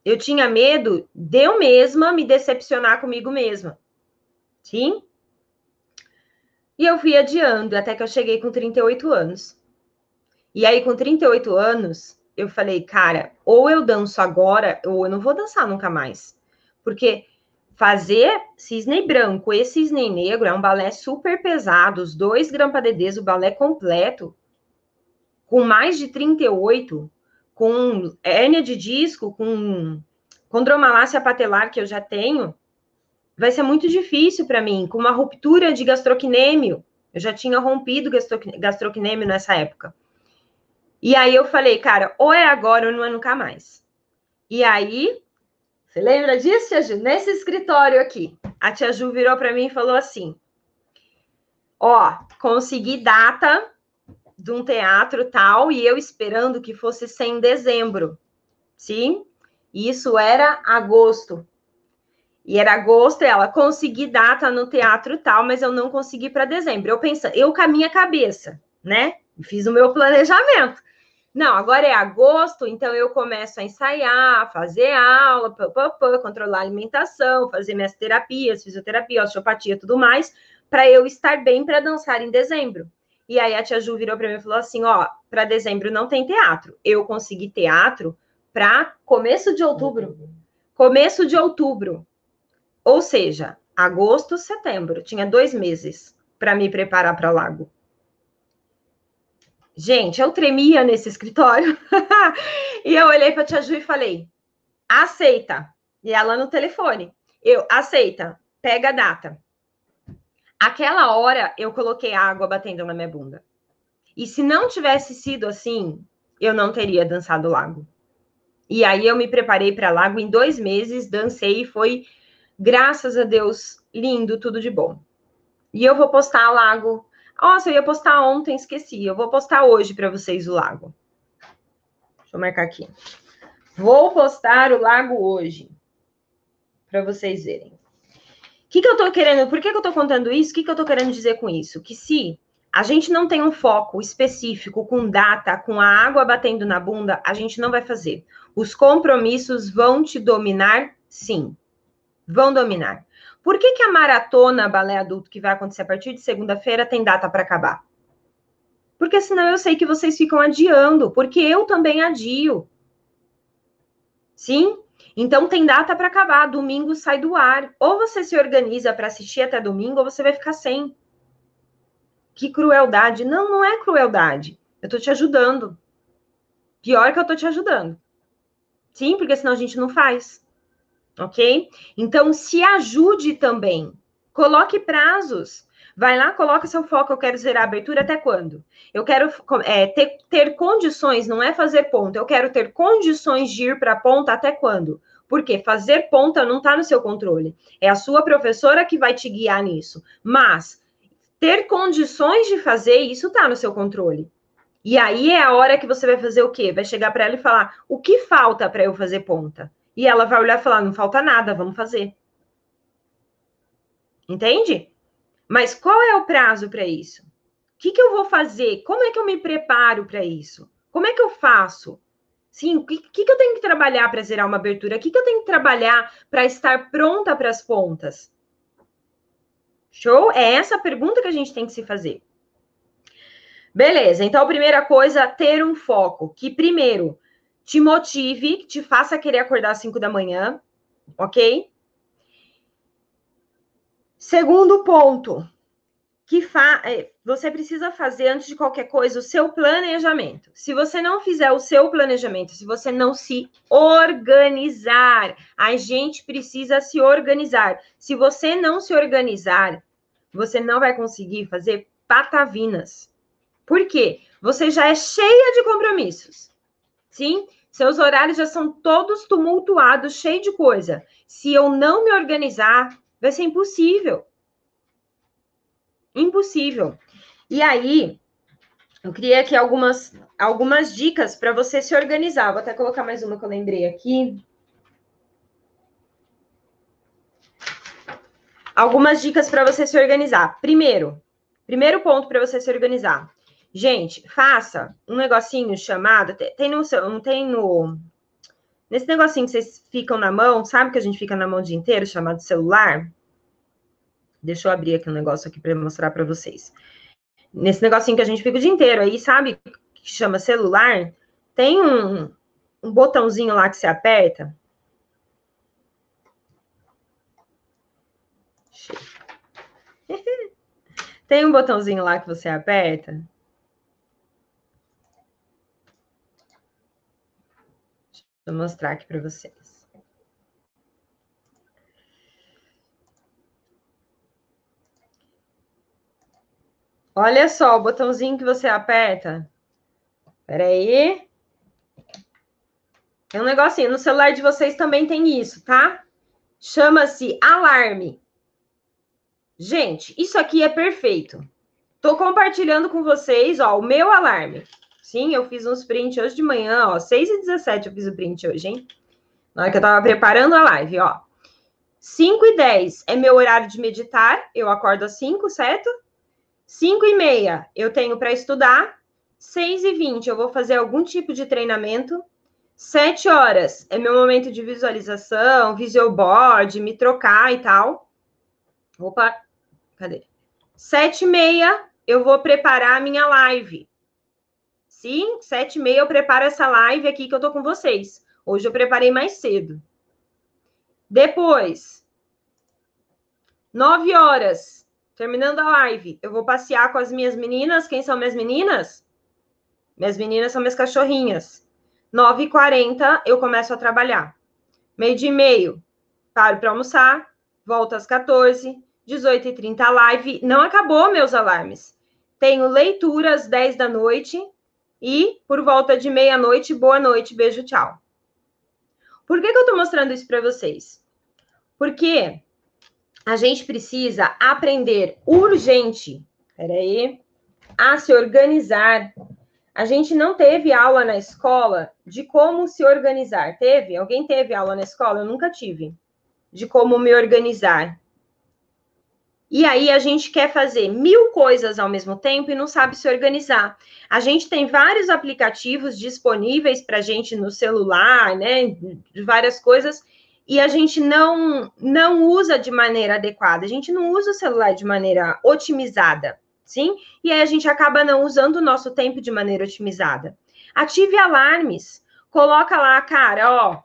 Eu tinha medo de eu mesma me decepcionar comigo mesma. Sim? E eu fui adiando até que eu cheguei com 38 anos. E aí, com 38 anos, eu falei, cara, ou eu danço agora, ou eu não vou dançar nunca mais. Porque fazer cisne branco e cisne negro é um balé super pesado, os dois grampadedês, o balé completo, com mais de 38, com hérnia de disco, com condromalácia patelar que eu já tenho, vai ser muito difícil para mim, com uma ruptura de gastrocnêmio. Eu já tinha rompido gastrocnêmio nessa época. E aí eu falei, cara, ou é agora ou não é nunca mais. E aí, você lembra disso, Tia Ju? Nesse escritório aqui, a Tia Ju virou para mim e falou assim: Ó, consegui data de um teatro tal, e eu esperando que fosse ser em dezembro. Sim, isso era agosto. E era agosto, ela consegui data no teatro tal, mas eu não consegui para dezembro. Eu penso, eu com a minha cabeça, né? Fiz o meu planejamento. Não, agora é agosto, então eu começo a ensaiar, fazer aula, pá, pá, pá, controlar a alimentação, fazer minhas terapias, fisioterapia, osteopatia, tudo mais, para eu estar bem para dançar em dezembro. E aí a tia Ju virou para mim e falou assim: ó, para dezembro não tem teatro. Eu consegui teatro para começo de outubro. Começo de outubro. Ou seja, agosto, setembro. Tinha dois meses para me preparar para lago. Gente, eu tremia nesse escritório. e eu olhei para a tia Ju e falei: aceita. E ela no telefone. Eu, aceita, pega a data. Aquela hora eu coloquei água batendo na minha bunda. E se não tivesse sido assim, eu não teria dançado lago. E aí eu me preparei para lago em dois meses, dancei e foi, graças a Deus, lindo, tudo de bom. E eu vou postar lago nossa, eu ia postar ontem, esqueci. Eu vou postar hoje para vocês o lago. Deixa eu marcar aqui. Vou postar o lago hoje. Para vocês verem. O que, que eu tô querendo? Por que, que eu tô contando isso? O que, que eu tô querendo dizer com isso? Que se a gente não tem um foco específico, com data, com a água batendo na bunda, a gente não vai fazer. Os compromissos vão te dominar, sim. Vão dominar. Por que, que a maratona balé adulto que vai acontecer a partir de segunda-feira tem data para acabar? Porque senão eu sei que vocês ficam adiando, porque eu também adio. Sim? Então tem data para acabar, domingo sai do ar. Ou você se organiza para assistir até domingo, ou você vai ficar sem. Que crueldade. Não, não é crueldade. Eu tô te ajudando. Pior que eu tô te ajudando. Sim, porque senão a gente não faz ok? Então, se ajude também. Coloque prazos. Vai lá, coloca seu foco. Eu quero zerar a abertura até quando? Eu quero é, ter, ter condições, não é fazer ponta. Eu quero ter condições de ir para a ponta até quando? Porque fazer ponta não está no seu controle. É a sua professora que vai te guiar nisso. Mas ter condições de fazer isso está no seu controle. E aí é a hora que você vai fazer o quê? Vai chegar para ela e falar: o que falta para eu fazer ponta? E ela vai olhar e falar: não falta nada, vamos fazer. Entende? Mas qual é o prazo para isso? O que, que eu vou fazer? Como é que eu me preparo para isso? Como é que eu faço? Sim, o que, que, eu tenho que trabalhar para zerar uma abertura? O que, que eu tenho que trabalhar para estar pronta para as pontas? Show? É essa a pergunta que a gente tem que se fazer. Beleza, então a primeira coisa, ter um foco. Que primeiro, te motive, te faça querer acordar às 5 da manhã, ok? Segundo ponto, que fa é, você precisa fazer antes de qualquer coisa o seu planejamento. Se você não fizer o seu planejamento, se você não se organizar, a gente precisa se organizar. Se você não se organizar, você não vai conseguir fazer patavinas. Por quê? Você já é cheia de compromissos. Sim? Seus horários já são todos tumultuados, cheio de coisa. Se eu não me organizar, vai ser impossível. Impossível. E aí, eu queria aqui algumas, algumas dicas para você se organizar. Vou até colocar mais uma que eu lembrei aqui. Algumas dicas para você se organizar. Primeiro, primeiro ponto para você se organizar. Gente, faça um negocinho chamado. Tem no. Tem no. Nesse negocinho que vocês ficam na mão, sabe que a gente fica na mão o dia inteiro, chamado celular? Deixa eu abrir aqui um negócio aqui para mostrar para vocês. Nesse negocinho que a gente fica o dia inteiro aí, sabe? Que chama celular. Tem um, um botãozinho lá que você aperta. Tem um botãozinho lá que você aperta. Eu mostrar aqui para vocês. Olha só o botãozinho que você aperta. Espera aí. Tem um negocinho. No celular de vocês também tem isso, tá? Chama-se alarme. Gente, isso aqui é perfeito. Tô compartilhando com vocês, ó, o meu alarme. Sim, eu fiz uns prints hoje de manhã, ó, 6 e 17 eu fiz o print hoje, hein? Na hora que eu tava preparando a live, ó. 5 e 10 é meu horário de meditar, eu acordo às 5, certo? 5 e meia eu tenho para estudar. 6 e 20 eu vou fazer algum tipo de treinamento. 7 horas é meu momento de visualização, visual board, me trocar e tal. Opa, Cadê? Sete e meia, eu vou preparar a minha live. Sim, sete e meia eu preparo essa live aqui que eu tô com vocês. Hoje eu preparei mais cedo. Depois, nove horas, terminando a live, eu vou passear com as minhas meninas. Quem são minhas meninas? Minhas meninas são minhas cachorrinhas. Nove e quarenta, eu começo a trabalhar. Meio dia e meio, paro para almoçar, volto às 14, 18h30 a live. Não acabou meus alarmes. Tenho leituras 10 da noite e por volta de meia-noite, boa noite, beijo, tchau. Por que, que eu estou mostrando isso para vocês? Porque a gente precisa aprender urgente, peraí, a se organizar. A gente não teve aula na escola de como se organizar. Teve? Alguém teve aula na escola? Eu nunca tive. De como me organizar. E aí a gente quer fazer mil coisas ao mesmo tempo e não sabe se organizar. A gente tem vários aplicativos disponíveis para a gente no celular, né? De várias coisas, e a gente não, não usa de maneira adequada. A gente não usa o celular de maneira otimizada, sim? E aí a gente acaba não usando o nosso tempo de maneira otimizada. Ative alarmes. Coloca lá, cara, ó,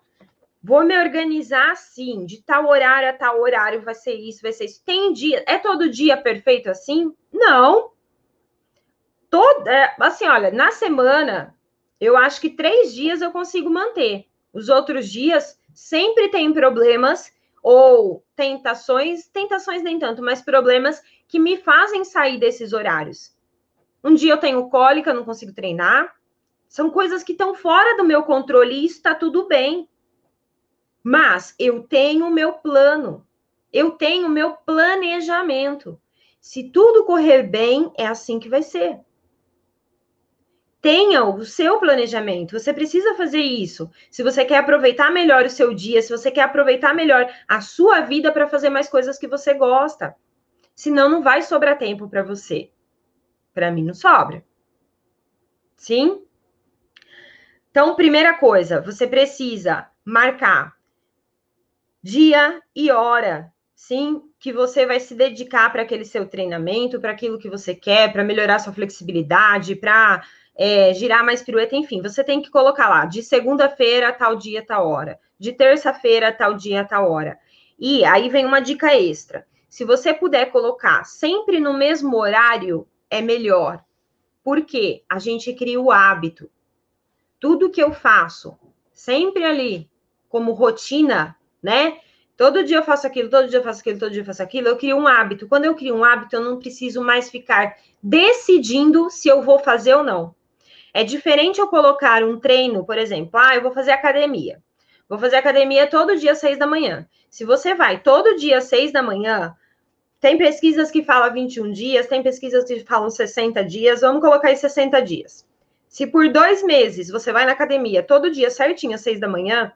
Vou me organizar assim, de tal horário a tal horário vai ser isso, vai ser isso. Tem dia, é todo dia perfeito assim? Não. Toda, é, assim, olha, na semana, eu acho que três dias eu consigo manter. Os outros dias sempre tem problemas ou tentações, tentações nem tanto, mas problemas que me fazem sair desses horários. Um dia eu tenho cólica, não consigo treinar. São coisas que estão fora do meu controle e isso está tudo bem. Mas eu tenho o meu plano, eu tenho o meu planejamento. Se tudo correr bem, é assim que vai ser. Tenha o seu planejamento. Você precisa fazer isso. Se você quer aproveitar melhor o seu dia, se você quer aproveitar melhor a sua vida para fazer mais coisas que você gosta. Senão, não vai sobrar tempo para você. Para mim, não sobra. Sim? Então, primeira coisa, você precisa marcar dia e hora, sim, que você vai se dedicar para aquele seu treinamento, para aquilo que você quer, para melhorar sua flexibilidade, para é, girar mais pirueta, enfim, você tem que colocar lá, de segunda-feira, tal dia, tal hora, de terça-feira, tal dia, tal hora. E aí vem uma dica extra. Se você puder colocar sempre no mesmo horário, é melhor. Porque a gente cria o hábito. Tudo que eu faço, sempre ali, como rotina, né? Todo dia eu faço aquilo, todo dia eu faço aquilo, todo dia eu faço aquilo, eu crio um hábito. Quando eu crio um hábito, eu não preciso mais ficar decidindo se eu vou fazer ou não. É diferente eu colocar um treino, por exemplo, ah, eu vou fazer academia. Vou fazer academia todo dia às seis da manhã. Se você vai todo dia às seis da manhã, Tem pesquisas que falam 21 dias, tem pesquisas que falam 60 dias. Vamos colocar aí 60 dias. Se por dois meses você vai na academia todo dia certinho às seis da manhã,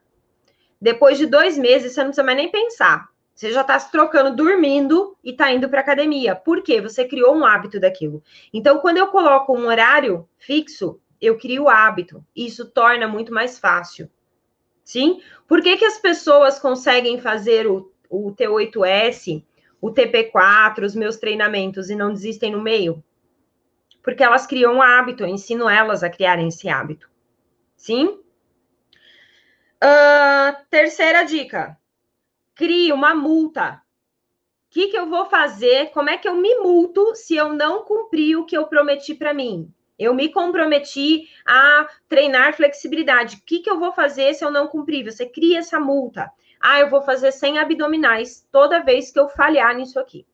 depois de dois meses você não precisa mais nem pensar. Você já está se trocando dormindo e está indo para academia. Por quê? Você criou um hábito daquilo. Então, quando eu coloco um horário fixo, eu crio o hábito. Isso torna muito mais fácil. Sim? Por que, que as pessoas conseguem fazer o, o T8S o TP4, os meus treinamentos e não desistem no meio? Porque elas criam um hábito, eu ensino elas a criarem esse hábito. Sim? Uh, terceira dica: crie uma multa. O que, que eu vou fazer? Como é que eu me multo se eu não cumprir o que eu prometi para mim? Eu me comprometi a treinar flexibilidade. O que, que eu vou fazer se eu não cumprir? Você cria essa multa. Ah, eu vou fazer 100 abdominais toda vez que eu falhar nisso aqui.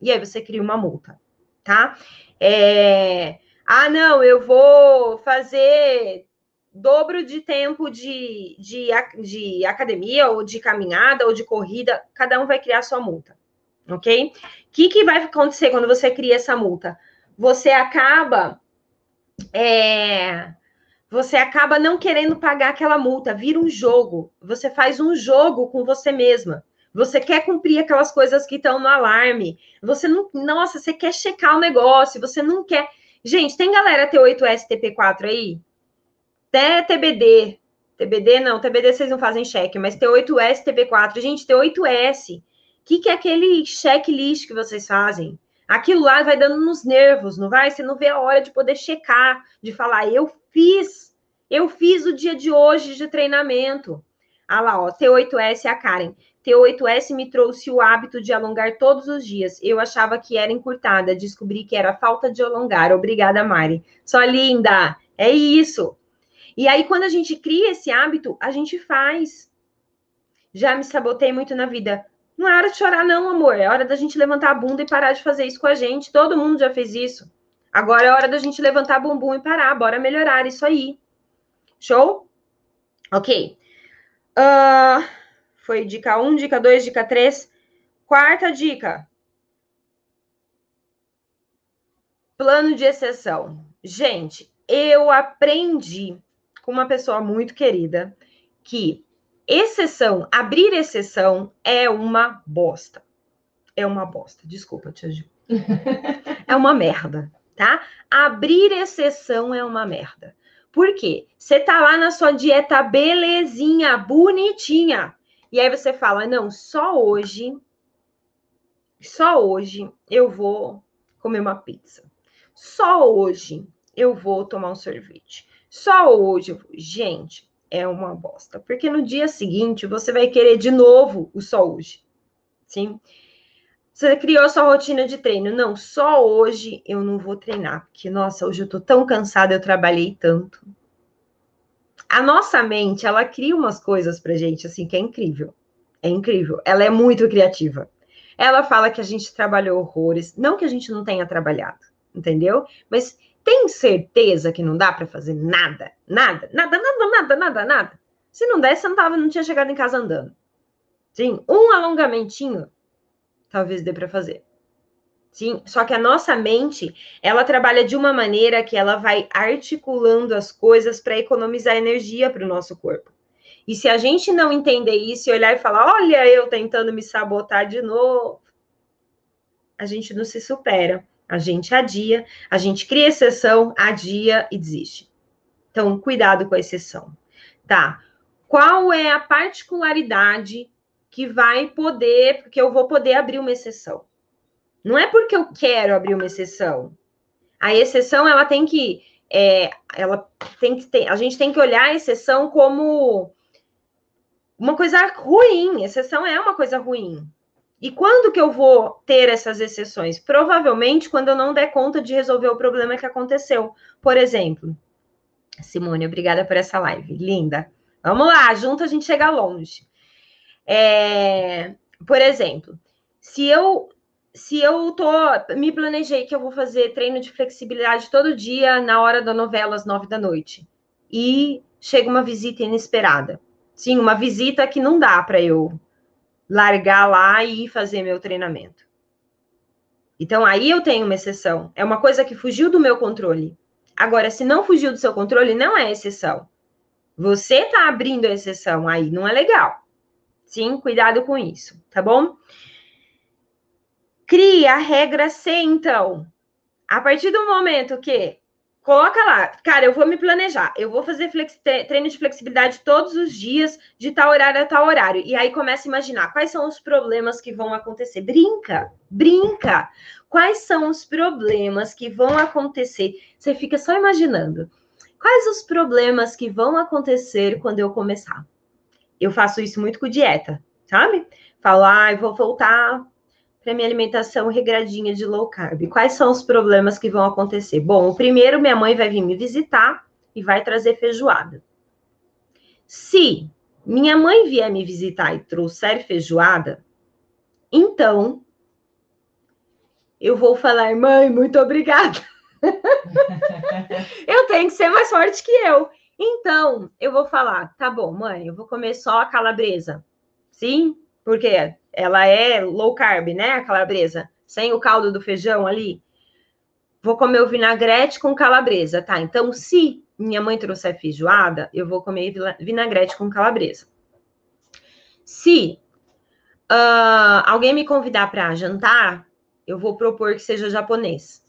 E aí você cria uma multa, tá? É... Ah, não, eu vou fazer dobro de tempo de, de, de academia, ou de caminhada, ou de corrida. Cada um vai criar sua multa, ok? O que, que vai acontecer quando você cria essa multa? Você acaba. É, você acaba não querendo pagar aquela multa, vira um jogo. Você faz um jogo com você mesma. Você quer cumprir aquelas coisas que estão no alarme. Você não, nossa, você quer checar o negócio, você não quer. Gente, tem galera T8S, TP4 aí? Até TBD. TBD não, TBD vocês não fazem cheque, mas T8S, TP4. Gente, T8S. O que, que é aquele checklist que vocês fazem? Aquilo lá vai dando nos nervos, não vai? Você não vê a hora de poder checar, de falar, eu fiz, eu fiz o dia de hoje de treinamento. Ah lá, ó, T8S a Karen. T8S me trouxe o hábito de alongar todos os dias. Eu achava que era encurtada, descobri que era falta de alongar. Obrigada, Mari. Só linda. É isso. E aí, quando a gente cria esse hábito, a gente faz. Já me sabotei muito na vida. Não é hora de chorar, não, amor. É hora da gente levantar a bunda e parar de fazer isso com a gente. Todo mundo já fez isso. Agora é hora da gente levantar bumbum e parar. Bora melhorar isso aí. Show? Ok. Uh, foi dica 1, dica 2, dica 3. Quarta dica. Plano de exceção. Gente, eu aprendi com uma pessoa muito querida que exceção, abrir exceção é uma bosta. É uma bosta. Desculpa, tia Ju. é uma merda, tá? Abrir exceção é uma merda. Por quê? Você tá lá na sua dieta belezinha, bonitinha. E aí você fala: "Não, só hoje só hoje eu vou comer uma pizza. Só hoje eu vou tomar um sorvete. Só hoje. Gente, é uma bosta. Porque no dia seguinte você vai querer de novo o só hoje. Sim? Você criou sua rotina de treino. Não, só hoje eu não vou treinar. Porque, nossa, hoje eu tô tão cansada, eu trabalhei tanto. A nossa mente, ela cria umas coisas pra gente, assim, que é incrível. É incrível. Ela é muito criativa. Ela fala que a gente trabalhou horrores. Não que a gente não tenha trabalhado, entendeu? Mas tem certeza que não dá para fazer nada? Nada, nada, nada, nada, nada, nada. Se não desse, você não, tava, não tinha chegado em casa andando. Sim, um alongamentinho talvez dê para fazer. Sim, só que a nossa mente, ela trabalha de uma maneira que ela vai articulando as coisas para economizar energia para o nosso corpo. E se a gente não entender isso e olhar e falar, olha, eu tentando me sabotar de novo, a gente não se supera. A gente adia, a gente cria exceção, adia e desiste. Então, cuidado com a exceção. Tá. Qual é a particularidade que vai poder, porque eu vou poder abrir uma exceção? Não é porque eu quero abrir uma exceção. A exceção, ela tem que. É, ela tem que ter, a gente tem que olhar a exceção como uma coisa ruim. Exceção é uma coisa ruim. E quando que eu vou ter essas exceções? Provavelmente quando eu não der conta de resolver o problema que aconteceu. Por exemplo, Simone, obrigada por essa live, linda. Vamos lá, junto a gente chega longe. É, por exemplo, se eu se eu tô me planejei que eu vou fazer treino de flexibilidade todo dia na hora da novela às nove da noite e chega uma visita inesperada. Sim, uma visita que não dá para eu largar lá e fazer meu treinamento. Então aí eu tenho uma exceção. É uma coisa que fugiu do meu controle. Agora, se não fugiu do seu controle, não é exceção. Você está abrindo a exceção aí, não é legal. Sim, cuidado com isso, tá bom? Cria a regra C, então. A partir do momento que coloca lá, cara, eu vou me planejar, eu vou fazer treino de flexibilidade todos os dias, de tal horário a tal horário. E aí começa a imaginar quais são os problemas que vão acontecer. Brinca, brinca. Quais são os problemas que vão acontecer? Você fica só imaginando. Quais os problemas que vão acontecer quando eu começar? Eu faço isso muito com dieta, sabe? Falo, ah, eu vou voltar para minha alimentação regradinha de low carb. Quais são os problemas que vão acontecer? Bom, o primeiro, minha mãe vai vir me visitar e vai trazer feijoada. Se minha mãe vier me visitar e trouxer feijoada, então eu vou falar, mãe, muito obrigada. eu tenho que ser mais forte que eu. Então, eu vou falar, tá bom, mãe, eu vou comer só a calabresa. Sim? Porque ela é low carb, né? A calabresa, sem o caldo do feijão ali. Vou comer o vinagrete com calabresa, tá? Então, se minha mãe trouxer feijoada, eu vou comer vinagrete com calabresa. Se uh, alguém me convidar para jantar, eu vou propor que seja japonês.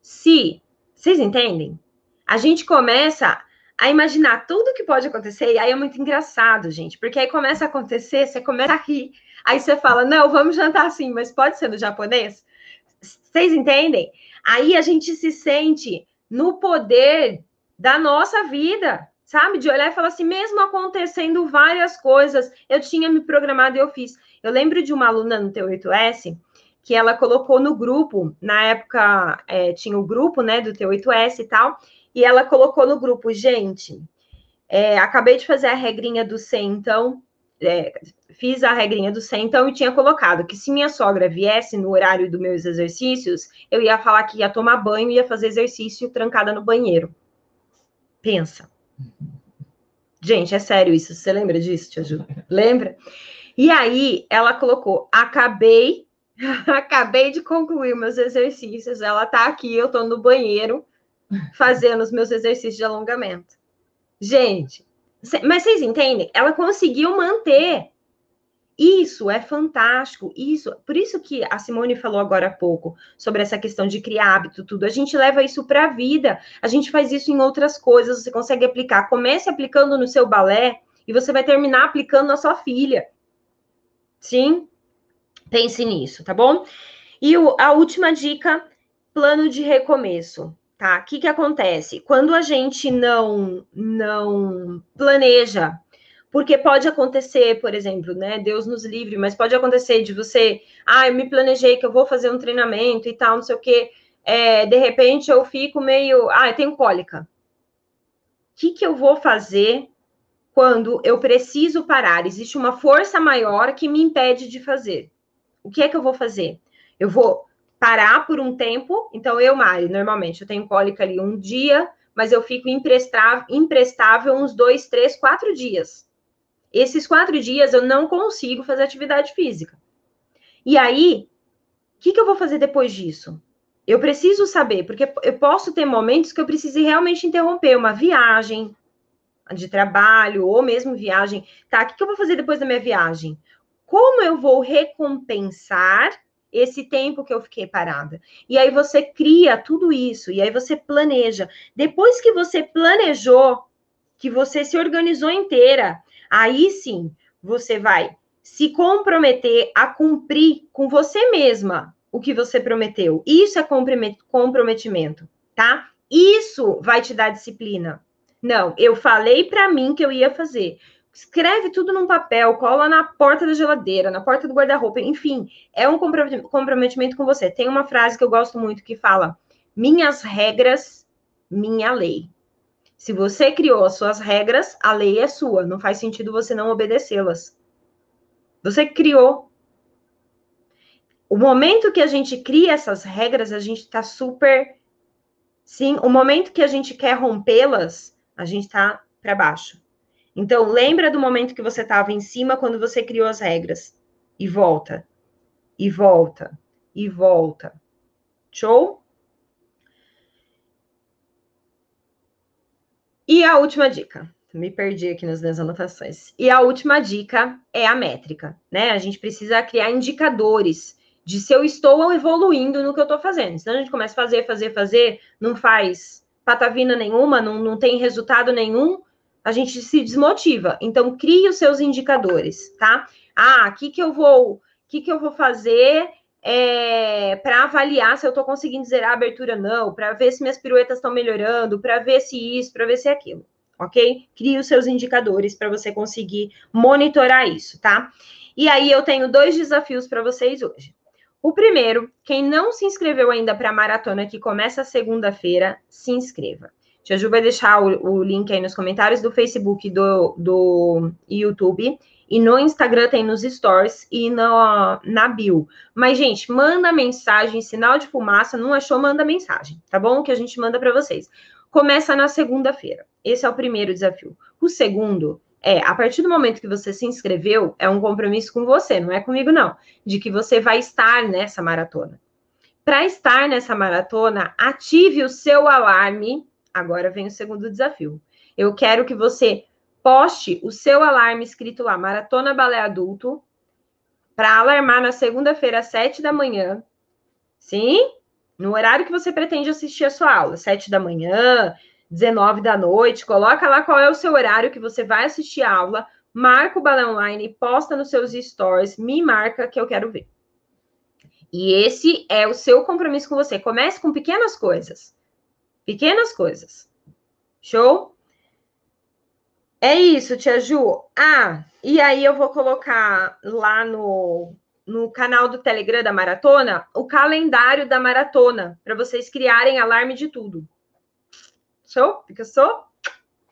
Se, vocês entendem? A gente começa a imaginar tudo que pode acontecer, e aí é muito engraçado, gente, porque aí começa a acontecer, você começa a rir, aí você fala, não, vamos jantar assim, mas pode ser no japonês? Vocês entendem? Aí a gente se sente no poder da nossa vida, sabe? De olhar e falar assim, mesmo acontecendo várias coisas, eu tinha me programado e eu fiz. Eu lembro de uma aluna no T8S que ela colocou no grupo, na época é, tinha o grupo, né, do T8S e tal, e ela colocou no grupo, gente, é, acabei de fazer a regrinha do 100, então, é, fiz a regrinha do 100, então, e tinha colocado que se minha sogra viesse no horário dos meus exercícios, eu ia falar que ia tomar banho e ia fazer exercício trancada no banheiro. Pensa. Gente, é sério isso. Você lembra disso, Tia Ju? Lembra? E aí, ela colocou: acabei, acabei de concluir meus exercícios. Ela tá aqui, eu tô no banheiro fazendo os meus exercícios de alongamento. Gente, mas vocês entendem? Ela conseguiu manter. Isso é fantástico. Isso, por isso que a Simone falou agora há pouco sobre essa questão de criar hábito, tudo. A gente leva isso para a vida. A gente faz isso em outras coisas. Você consegue aplicar. Comece aplicando no seu balé e você vai terminar aplicando na sua filha. Sim? Pense nisso, tá bom? E a última dica: plano de recomeço tá? O que, que acontece? Quando a gente não, não planeja, porque pode acontecer, por exemplo, né? Deus nos livre, mas pode acontecer de você, ah, eu me planejei que eu vou fazer um treinamento e tal, não sei o quê. É, de repente eu fico meio, ah, eu tenho cólica. O que, que eu vou fazer quando eu preciso parar? Existe uma força maior que me impede de fazer. O que é que eu vou fazer? Eu vou parar por um tempo. Então, eu, Mari, normalmente eu tenho cólica ali um dia, mas eu fico imprestável, imprestável uns dois, três, quatro dias. Esses quatro dias eu não consigo fazer atividade física. E aí, o que, que eu vou fazer depois disso? Eu preciso saber, porque eu posso ter momentos que eu precise realmente interromper uma viagem de trabalho ou mesmo viagem. Tá, o que, que eu vou fazer depois da minha viagem? Como eu vou recompensar esse tempo que eu fiquei parada. E aí você cria tudo isso, e aí você planeja. Depois que você planejou, que você se organizou inteira, aí sim você vai se comprometer a cumprir com você mesma o que você prometeu. Isso é comprometimento, tá? Isso vai te dar disciplina. Não, eu falei para mim que eu ia fazer escreve tudo num papel, cola na porta da geladeira, na porta do guarda-roupa, enfim, é um comprometimento com você. Tem uma frase que eu gosto muito que fala: minhas regras, minha lei. Se você criou as suas regras, a lei é sua, não faz sentido você não obedecê-las. Você criou. O momento que a gente cria essas regras, a gente está super. Sim, o momento que a gente quer rompê-las, a gente está para baixo. Então, lembra do momento que você estava em cima quando você criou as regras. E volta. E volta. E volta. Show? E a última dica. Me perdi aqui nas minhas anotações. E a última dica é a métrica, né? A gente precisa criar indicadores de se eu estou evoluindo no que eu estou fazendo. Senão a gente começa a fazer, fazer, fazer, não faz patavina nenhuma, não, não tem resultado nenhum, a gente se desmotiva. Então, crie os seus indicadores, tá? Ah, o que, que eu vou, que, que eu vou fazer é, para avaliar se eu estou conseguindo zerar a abertura não, para ver se minhas piruetas estão melhorando, para ver se isso, para ver se aquilo, ok? Crie os seus indicadores para você conseguir monitorar isso, tá? E aí eu tenho dois desafios para vocês hoje. O primeiro, quem não se inscreveu ainda para a maratona que começa segunda-feira, se inscreva. Tia Ju vai deixar o, o, link aí nos comentários do Facebook do, do YouTube. E no Instagram tem nos stories e no, na bio. Mas, gente, manda mensagem, sinal de fumaça. Não achou, manda mensagem, tá bom? Que a gente manda para vocês. Começa na segunda-feira. Esse é o primeiro desafio. O segundo é, a partir do momento que você se inscreveu, é um compromisso com você, não é comigo, não, de que você vai estar nessa maratona. Para estar nessa maratona, ative o seu alarme. Agora vem o segundo desafio. Eu quero que você poste o seu alarme escrito lá, Maratona Balé Adulto, para alarmar na segunda-feira, às sete da manhã. Sim? No horário que você pretende assistir a sua aula, sete da manhã, 19 da noite, coloca lá qual é o seu horário que você vai assistir a aula, marca o balé online, posta nos seus stories, me marca que eu quero ver. E esse é o seu compromisso com você. Comece com pequenas coisas. Pequenas coisas. Show? É isso, tia Ju. Ah, e aí eu vou colocar lá no, no canal do Telegram da maratona o calendário da maratona, para vocês criarem alarme de tudo. Show? Fica só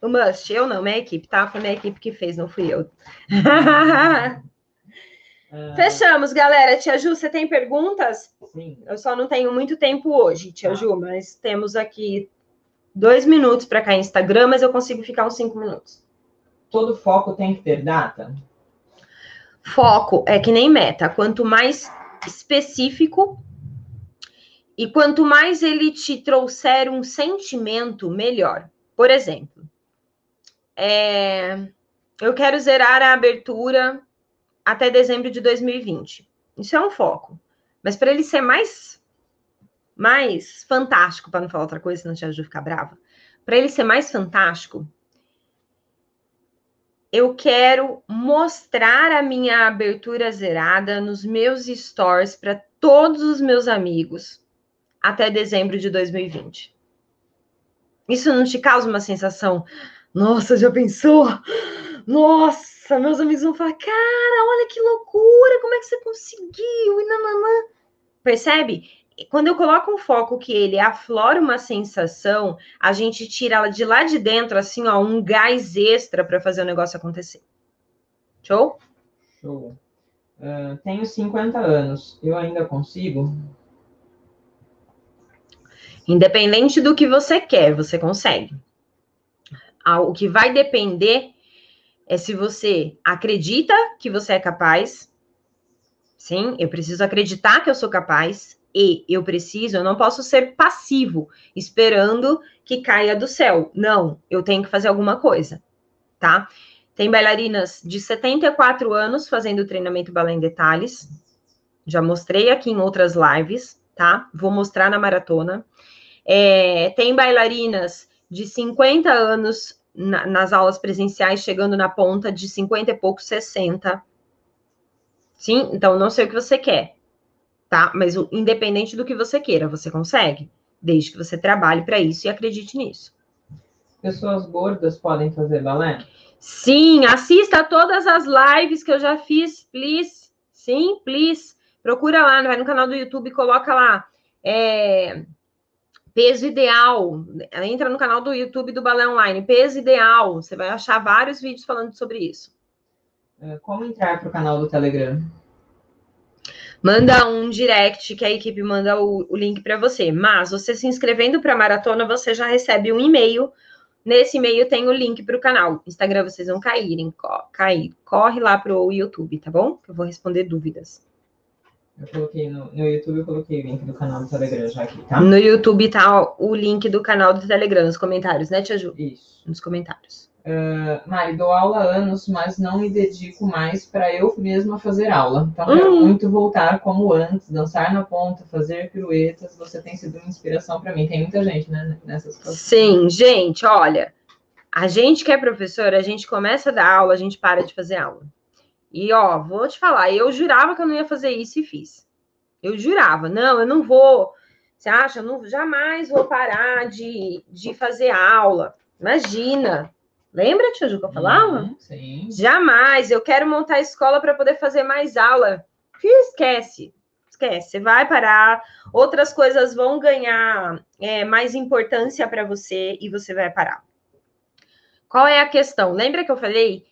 o must. Eu não, minha equipe, tá? Foi minha equipe que fez, não fui eu. É. Fechamos, galera. Tia Ju, você tem perguntas? Sim. Eu só não tenho muito tempo hoje, tia ah. Ju, mas temos aqui dois minutos para cair Instagram, mas eu consigo ficar uns cinco minutos. Todo foco tem que ter data? Foco é que nem meta. Quanto mais específico, e quanto mais ele te trouxer um sentimento, melhor. Por exemplo, é, eu quero zerar a abertura até dezembro de 2020. Isso é um foco. Mas para ele ser mais mais fantástico, para não falar outra coisa, senão a Tia ficar brava. Para ele ser mais fantástico, eu quero mostrar a minha abertura zerada nos meus stories para todos os meus amigos até dezembro de 2020. Isso não te causa uma sensação, nossa, já pensou? Nossa, meus amigos vão falar, cara, olha que loucura, como é que você conseguiu? E nananã. Percebe? Quando eu coloco um foco que ele aflora uma sensação, a gente tira ela de lá de dentro, assim, ó, um gás extra para fazer o negócio acontecer. Show? Show. Uh, tenho 50 anos, eu ainda consigo? Independente do que você quer, você consegue. Ah, o que vai depender é se você acredita que você é capaz. Sim, eu preciso acreditar que eu sou capaz. E eu preciso, eu não posso ser passivo, esperando que caia do céu. Não, eu tenho que fazer alguma coisa, tá? Tem bailarinas de 74 anos fazendo treinamento balé em detalhes. Já mostrei aqui em outras lives, tá? Vou mostrar na maratona. É, tem bailarinas de 50 anos na, nas aulas presenciais, chegando na ponta de 50 e pouco, 60. Sim, então não sei o que você quer, tá? Mas o, independente do que você queira, você consegue, desde que você trabalhe para isso e acredite nisso. Pessoas gordas podem fazer balé? Sim, assista a todas as lives que eu já fiz, please. Sim, please. Procura lá, vai no canal do YouTube, coloca lá. É, Peso ideal. Entra no canal do YouTube do Balé Online. Peso ideal. Você vai achar vários vídeos falando sobre isso. É, como entrar para o canal do Telegram? Manda um direct que a equipe manda o, o link para você. Mas você se inscrevendo para a maratona, você já recebe um e-mail. Nesse e-mail tem o link para o canal. Instagram vocês vão caírem, cair. Corre lá para o YouTube, tá bom? Que eu vou responder dúvidas. Eu coloquei no, no YouTube, eu coloquei o link do canal do Telegram já aqui, tá? No YouTube tá o link do canal do Telegram nos comentários, né, Tia Ju? Isso. Nos comentários. Uh, Mari, dou aula há anos, mas não me dedico mais para eu mesma fazer aula. Então, quero Hum. muito voltar como antes, dançar na ponta, fazer piruetas. Você tem sido uma inspiração para mim. Tem muita gente, né, nessa situação. Sim, gente, olha, a gente que é professor, a gente começa a dar aula, a gente para de fazer aula. E ó, vou te falar, eu jurava que eu não ia fazer isso e fiz. Eu jurava, não, eu não vou. Você acha? Eu não, jamais vou parar de, de fazer aula. Imagina. Lembra, tia Ju, que eu falava? Uhum, sim. Jamais, eu quero montar a escola para poder fazer mais aula. Fih, Esquece, esquece. Você vai parar, outras coisas vão ganhar é, mais importância para você e você vai parar. Qual é a questão? Lembra que eu falei?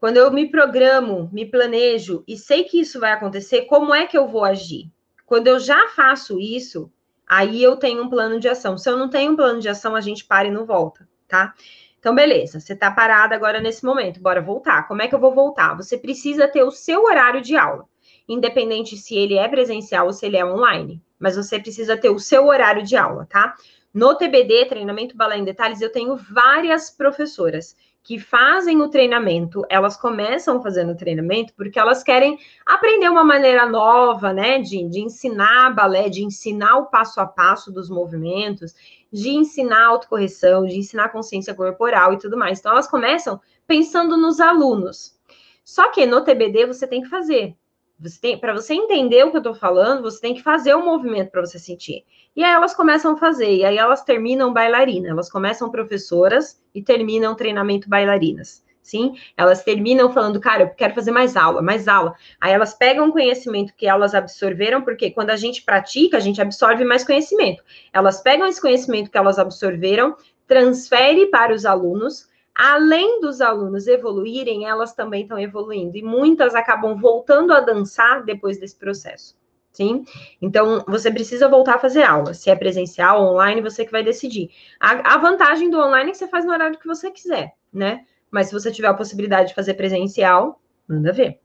Quando eu me programo, me planejo e sei que isso vai acontecer, como é que eu vou agir? Quando eu já faço isso, aí eu tenho um plano de ação. Se eu não tenho um plano de ação, a gente para e não volta, tá? Então, beleza, você está parada agora nesse momento, bora voltar. Como é que eu vou voltar? Você precisa ter o seu horário de aula, independente se ele é presencial ou se ele é online, mas você precisa ter o seu horário de aula, tá? No TBD, treinamento balé em detalhes, eu tenho várias professoras que fazem o treinamento, elas começam fazendo o treinamento porque elas querem aprender uma maneira nova, né, de, de ensinar balé, de ensinar o passo a passo dos movimentos, de ensinar autocorreção, de ensinar consciência corporal e tudo mais. Então, elas começam pensando nos alunos. Só que no TBD você tem que fazer. Você tem, para você entender o que eu tô falando, você tem que fazer o movimento para você sentir. E aí elas começam a fazer, e aí elas terminam bailarina. Elas começam professoras e terminam treinamento bailarinas. Sim, elas terminam falando, cara, eu quero fazer mais aula, mais aula. Aí elas pegam o conhecimento que elas absorveram, porque quando a gente pratica, a gente absorve mais conhecimento. Elas pegam esse conhecimento que elas absorveram, transfere para os alunos, além dos alunos evoluírem, elas também estão evoluindo. E muitas acabam voltando a dançar depois desse processo. Sim? Então, você precisa voltar a fazer aula. Se é presencial online, você que vai decidir. A, a, vantagem do online é que você faz no horário que você quiser, né? Mas se você tiver a possibilidade de fazer presencial, manda ver.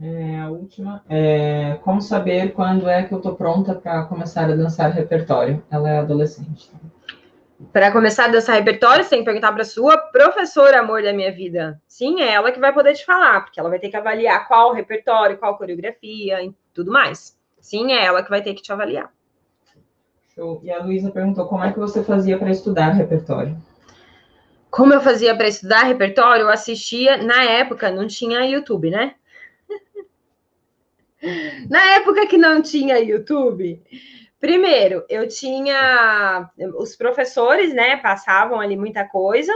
É, a última é como saber quando é que eu tô pronta para começar a dançar repertório? Ela é adolescente. Para começar a dançar repertório, você tem que perguntar para sua professora, amor da minha vida. Sim, é ela que vai poder te falar, porque ela vai ter que avaliar qual repertório, qual coreografia e tudo mais. Sim, é ela que vai ter que te avaliar. Show. E a Luísa perguntou como é que você fazia para estudar repertório? Como eu fazia para estudar repertório? Eu assistia, na época não tinha YouTube, né? na época que não tinha YouTube, Primeiro, eu tinha os professores, né? Passavam ali muita coisa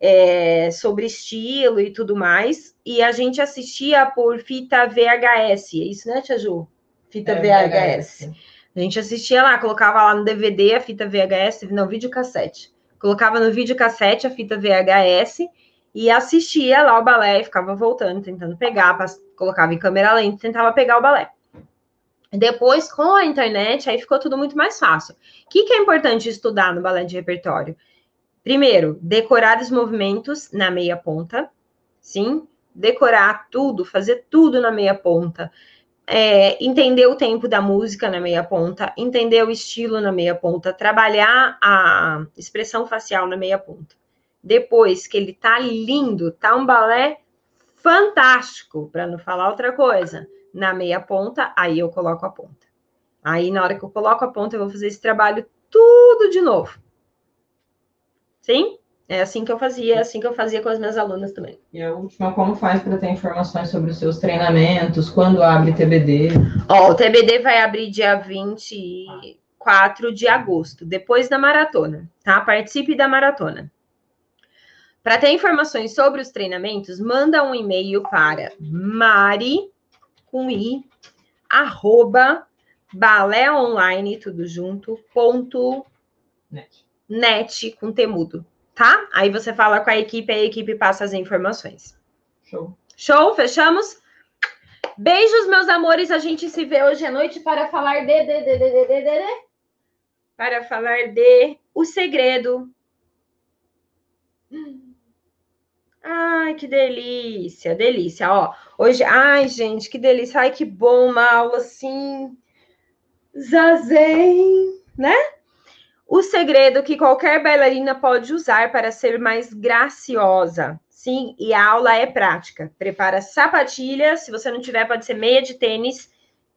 é, sobre estilo e tudo mais, e a gente assistia por fita VHS, é isso, né, Tia Ju? Fita é, VHS. VHS. A gente assistia lá, colocava lá no DVD a fita VHS, não, videocassete. Colocava no videocassete a fita VHS e assistia lá o balé, ficava voltando, tentando pegar, colocava em câmera lenta, tentava pegar o balé. Depois, com a internet, aí ficou tudo muito mais fácil. O que, que é importante estudar no balé de repertório? Primeiro, decorar os movimentos na meia ponta, sim? Decorar tudo, fazer tudo na meia ponta. É, entender o tempo da música na meia ponta, entender o estilo na meia ponta, trabalhar a expressão facial na meia ponta. Depois que ele tá lindo, tá um balé fantástico, para não falar outra coisa na meia ponta, aí eu coloco a ponta. Aí, na hora que eu coloco a ponta, eu vou fazer esse trabalho tudo de novo. Sim? É assim que eu fazia, é assim que eu fazia com as minhas alunas também. E a última, como faz para ter informações sobre os seus treinamentos? Quando abre TBD? Ó, o TBD vai abrir dia 24 de agosto, depois da maratona, tá? Participe da maratona. Para ter informações sobre os treinamentos, manda um e-mail para mari com i, arroba balé online, tudo junto, ponto net. net com temudo, tá? Aí você fala com a equipe, a equipe passa as informações. Show. Show, fechamos? Beijos, meus amores. A gente se vê hoje à noite para falar de, de, de, de, de, de, de para falar de o segredo. Ai, que delícia, delícia. Ó, hoje, ai, gente, que delícia. Ai, que bom uma aula assim. Zazen, né? O segredo que qualquer bailarina pode usar para ser mais graciosa. Sim, e a aula é prática. Prepara sapatilha, se você não tiver, pode ser meia de tênis.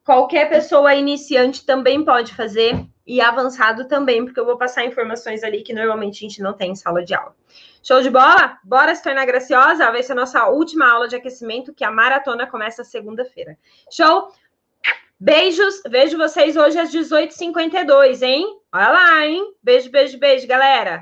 Qualquer pessoa iniciante também pode fazer e avançado também, porque eu vou passar informações ali que normalmente a gente não tem em sala de aula. Show de bola? Bora se tornar graciosa? Vai ser a nossa última aula de aquecimento, que a maratona começa segunda-feira. Show? Beijos, vejo vocês hoje às 18h52, hein? Olha lá, hein? Beijo, beijo, beijo, galera.